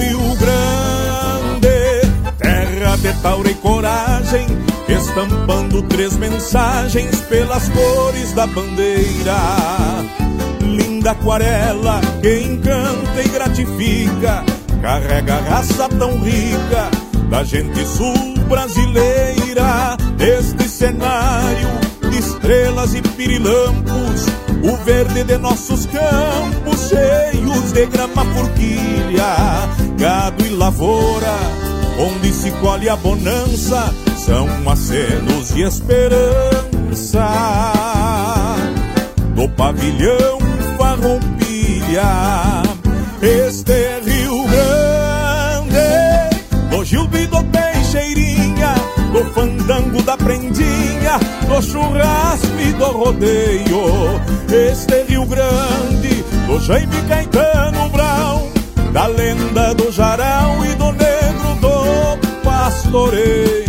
e coragem, estampando três mensagens pelas cores da bandeira. Linda aquarela que encanta e gratifica, carrega a raça tão rica da gente sul brasileira. Este cenário de estrelas e pirilampos, o verde de nossos campos cheios de grama forquilha, gado e lavoura, onde se colhe a bonança, são acenos de esperança. Do pavilhão farroupilha, este é Rio Grande, do Gildo e do Teixeirinha, do fandango da prendinha, do churrasco e do rodeio. Este é Rio Grande, do Jaime Caetano Brown, da lenda do Jarão e do negro pastoreio.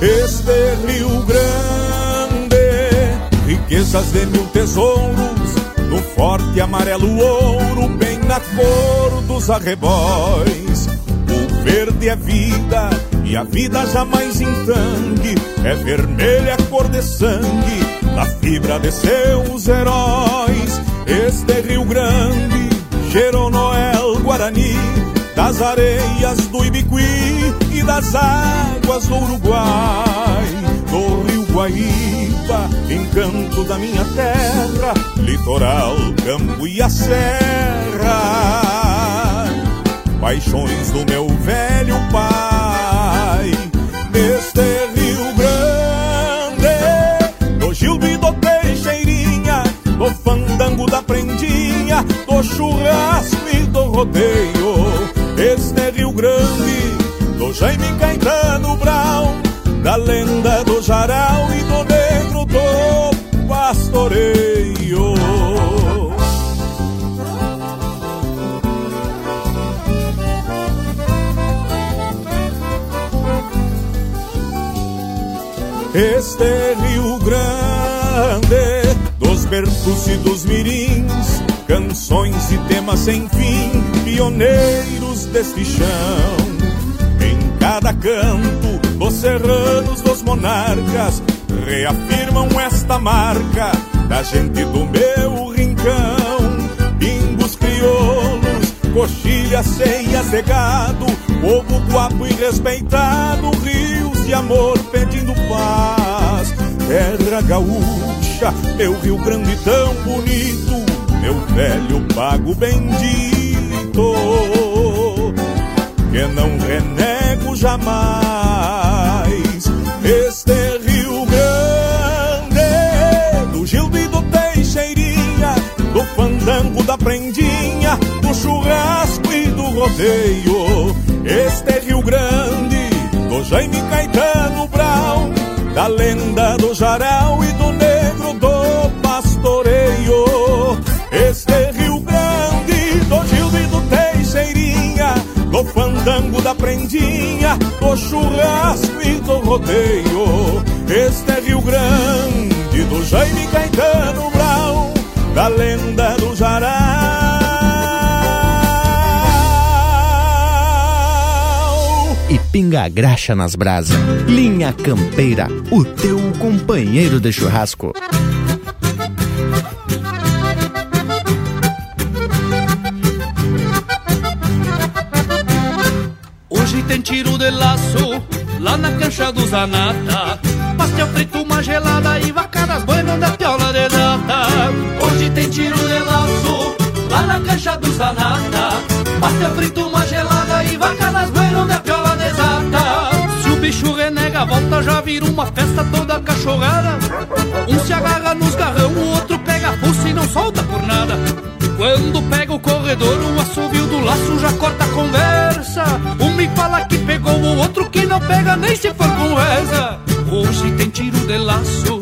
Este Rio Grande, riquezas de mil tesouros, no forte amarelo ouro, bem na cor dos arrebóis. O verde é vida e a vida jamais entangue, é vermelha a cor de sangue, da fibra de seus heróis. Este Rio Grande gerou Noel Guarani, das areias do Ibiqui e das águas do Uruguai, do Rio Guaíba, encanto da minha terra, litoral, campo e a serra, paixões do meu velho pai, rodeio. Este Rio Grande, do Jaime Caetano Brown, da lenda do Jaral e do Negro do Pastoreio. Este Rio Grande, dos bertos e dos mirins, canções e temas sem fim, pioneiros deste chão. Em cada canto, os serranos dos monarcas reafirmam esta marca da gente do meu rincão. Pingos crioulos, coxilhas, ceias de gado, povo guapo e respeitado, rios de amor pedindo paz. Terra gaúcha, meu Rio Grande tão bonito, meu velho pago bendito, que não renego jamais este Rio Grande, do Gildo do Teixeirinha, do fandango da prendinha, do churrasco e do rodeio. Este Rio Grande, do Jaime Caetano Brown, da lenda do Jaral e do Negro fandango da prendinha, do churrasco e do rodeio. Este Rio Grande, do Jaime Caetano Brown, da lenda do Jaral. E pinga a graxa nas brasas. Linha Campeira, o teu companheiro de churrasco. Lá na cancha do Zanata. Pastel frito, uma gelada e vacadas buenas da piola de data. Hoje tem tiro de laço lá na cancha do Zanata. Pastel frito, uma gelada e vacadas buenas da piola de data. Se o bicho renega volta, já vira uma festa toda cachorrada. Um se agarra nos garrão, o outro pega a pulsa e não solta por nada. Quando pega o corredor, o assovio do laço já corta a conversa. Um me fala que pegou o outro que não pega nem se for com reza. Hoje tem tiro de laço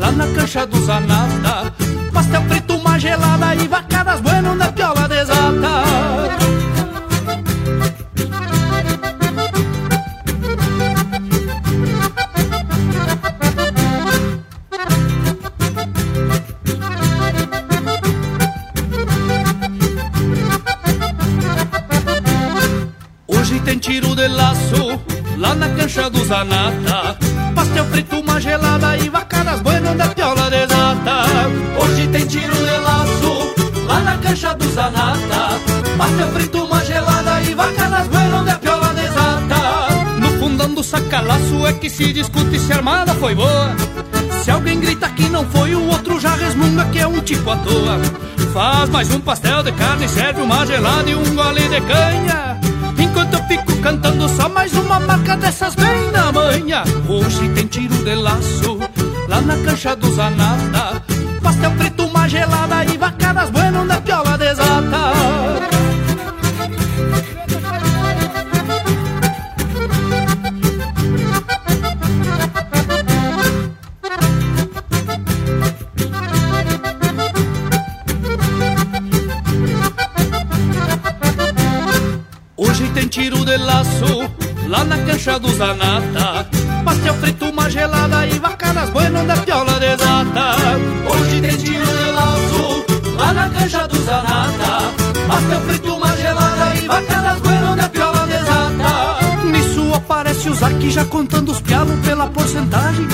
lá na cancha do Zanata. Pastel frito, uma gelada e vacadas buenas na piola desata. Cancha do Zanata. Pastel frito, uma gelada e vacadas buenas da piola desata. Hoje tem tiro de laço lá na cancha do Zanata. Pastel frito, uma gelada e vacadas buenas da piola desata. No fundão do sacalaço é que se discute se a armada foi boa. Se alguém grita que não foi, o outro já resmunga que é um tipo à toa. Faz mais um pastel de carne, serve uma gelada e um gole de canha. Enquanto eu fico cantando só mais uma marca dessas bem na manhã. Hoje tem tiro de laço lá na cancha do Zanata. Pastel preto, uma gelada e vacadas buenas lá na cancha do Zanata. Pastel frito, uma gelada e vacadas buenas da piola desata. Hoje tem tiro de laço lá na cancha do Zanata. Pastel frito, uma gelada e vacadas buenas da piola desata. Nisso aparece o Zac já contando os pialos pela porcentagem.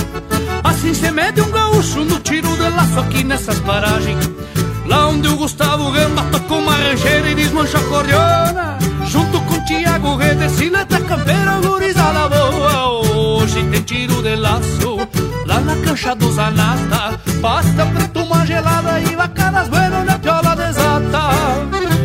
Assim se mede um gaúcho no tiro de laço aqui nessas paragens. Lá onde o Gustavo Gamba tocou uma rancheira e desmancha a cordiona Junto com Tiago Rede, sileta campeira, gurizada boa Hoje tem tiro de laço, lá na cancha do Zanata Pasta preto, uma gelada e vacadas buenas na piola desata.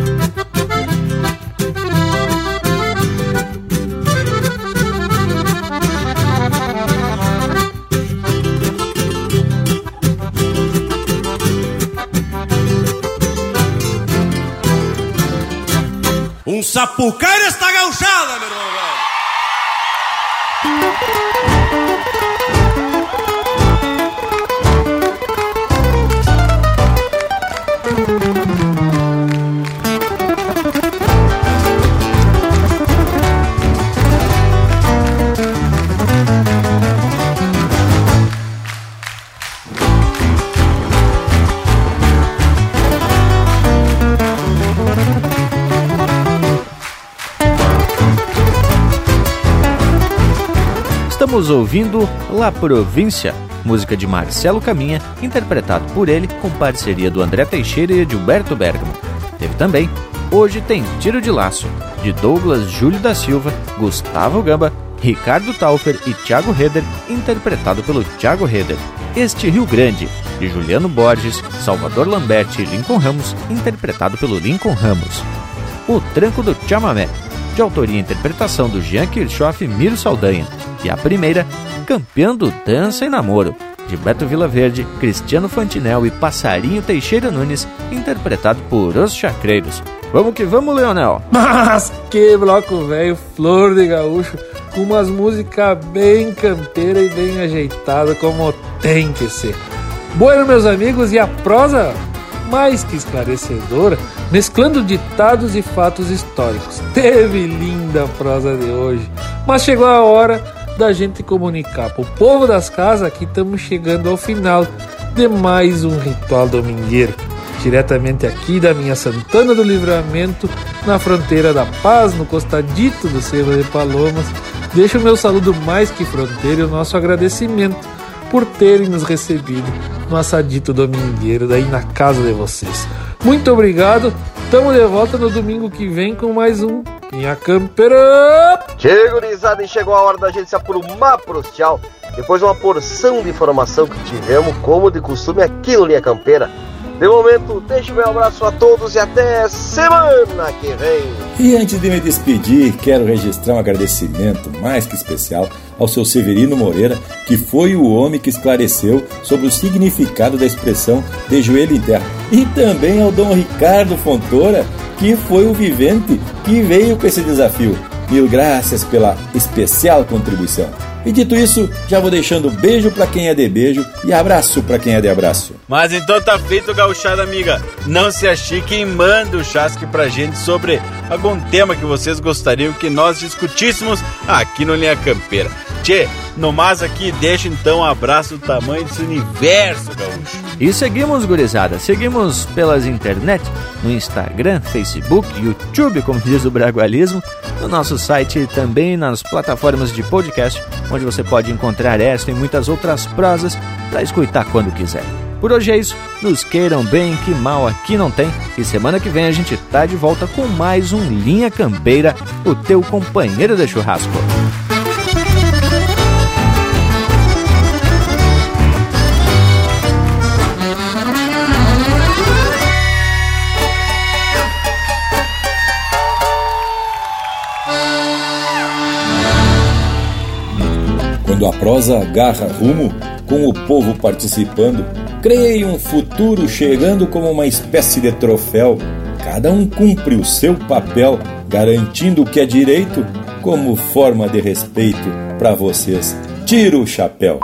Sapucar esta gauchada, meu irmão Estamos ouvindo La Província, música de Marcelo Caminha, interpretado por ele com parceria do André Teixeira e de Gilberto Bergamo. Teve também Hoje Tem Tiro de Laço, de Douglas Júlio da Silva, Gustavo Gamba, Ricardo Taufer e Thiago Heder, interpretado pelo Thiago Heder. Este Rio Grande, de Juliano Borges, Salvador Lambert e Lincoln Ramos, interpretado pelo Lincoln Ramos. O Tranco do Chamamé, de autoria e interpretação do Jean Kirchhoff e Miro Saldanha, e a primeira, Campeando Dança e Namoro, de Beto Vila Verde, Cristiano Fantinel e Passarinho Teixeira Nunes, interpretado por Os Chacreiros. Vamos que vamos, Leonel! [laughs] Mas que bloco velho, flor de gaúcho, com umas músicas bem campeira e bem ajeitada, como tem que ser. Bueno, meus amigos, e a prosa mais que esclarecedora, mesclando ditados e fatos históricos. Teve linda a prosa de hoje, mas chegou a hora da gente comunicar para o povo das casas que estamos chegando ao final de mais um ritual domingueiro. Diretamente aqui da minha Santana do Livramento, na fronteira da paz, no costadito do Cerro de Palomas, deixo o meu saludo mais que fronteiro e o nosso agradecimento por terem nos recebido no assadito domingueiro daí na casa de vocês. Muito obrigado, tamo de volta no domingo que vem com mais um minha campeira! Chegou, gurizada, e chegou a hora da gente se aprumar pros tchau. Depois de uma porção de informação que tivemos, como de costume, aqui no Linha Campeira. De momento, deixo meu abraço a todos e até semana que vem. E antes de me despedir, quero registrar um agradecimento mais que especial ao seu Severino Moreira, que foi o homem que esclareceu sobre o significado da expressão de joelho em terra. E também ao Dom Ricardo Fontoura, que foi o vivente que veio com esse desafio. Mil graças pela especial contribuição. E dito isso, já vou deixando beijo para quem é de beijo e abraço para quem é de abraço. Mas então tá feito, gauchada amiga. Não se achique e manda o chasque pra gente sobre algum tema que vocês gostariam que nós discutíssemos aqui no Linha Campeira. Tchê, no mais aqui, deixa então um abraço do tamanho desse universo, gaúcho. E seguimos, gurizada. Seguimos pelas internet, no Instagram, Facebook, YouTube, como diz o Bragualismo, no nosso site e também nas plataformas de podcast, onde você pode encontrar esta e muitas outras prosas para escutar quando quiser. Por hoje é isso, nos queiram bem, que mal aqui não tem, e semana que vem a gente tá de volta com mais um Linha Campeira, o teu companheiro de churrasco. Quando a prosa agarra rumo, com o povo participando, creio um futuro chegando como uma espécie de troféu. Cada um cumpre o seu papel, garantindo o que é direito, como forma de respeito para vocês. Tiro o chapéu.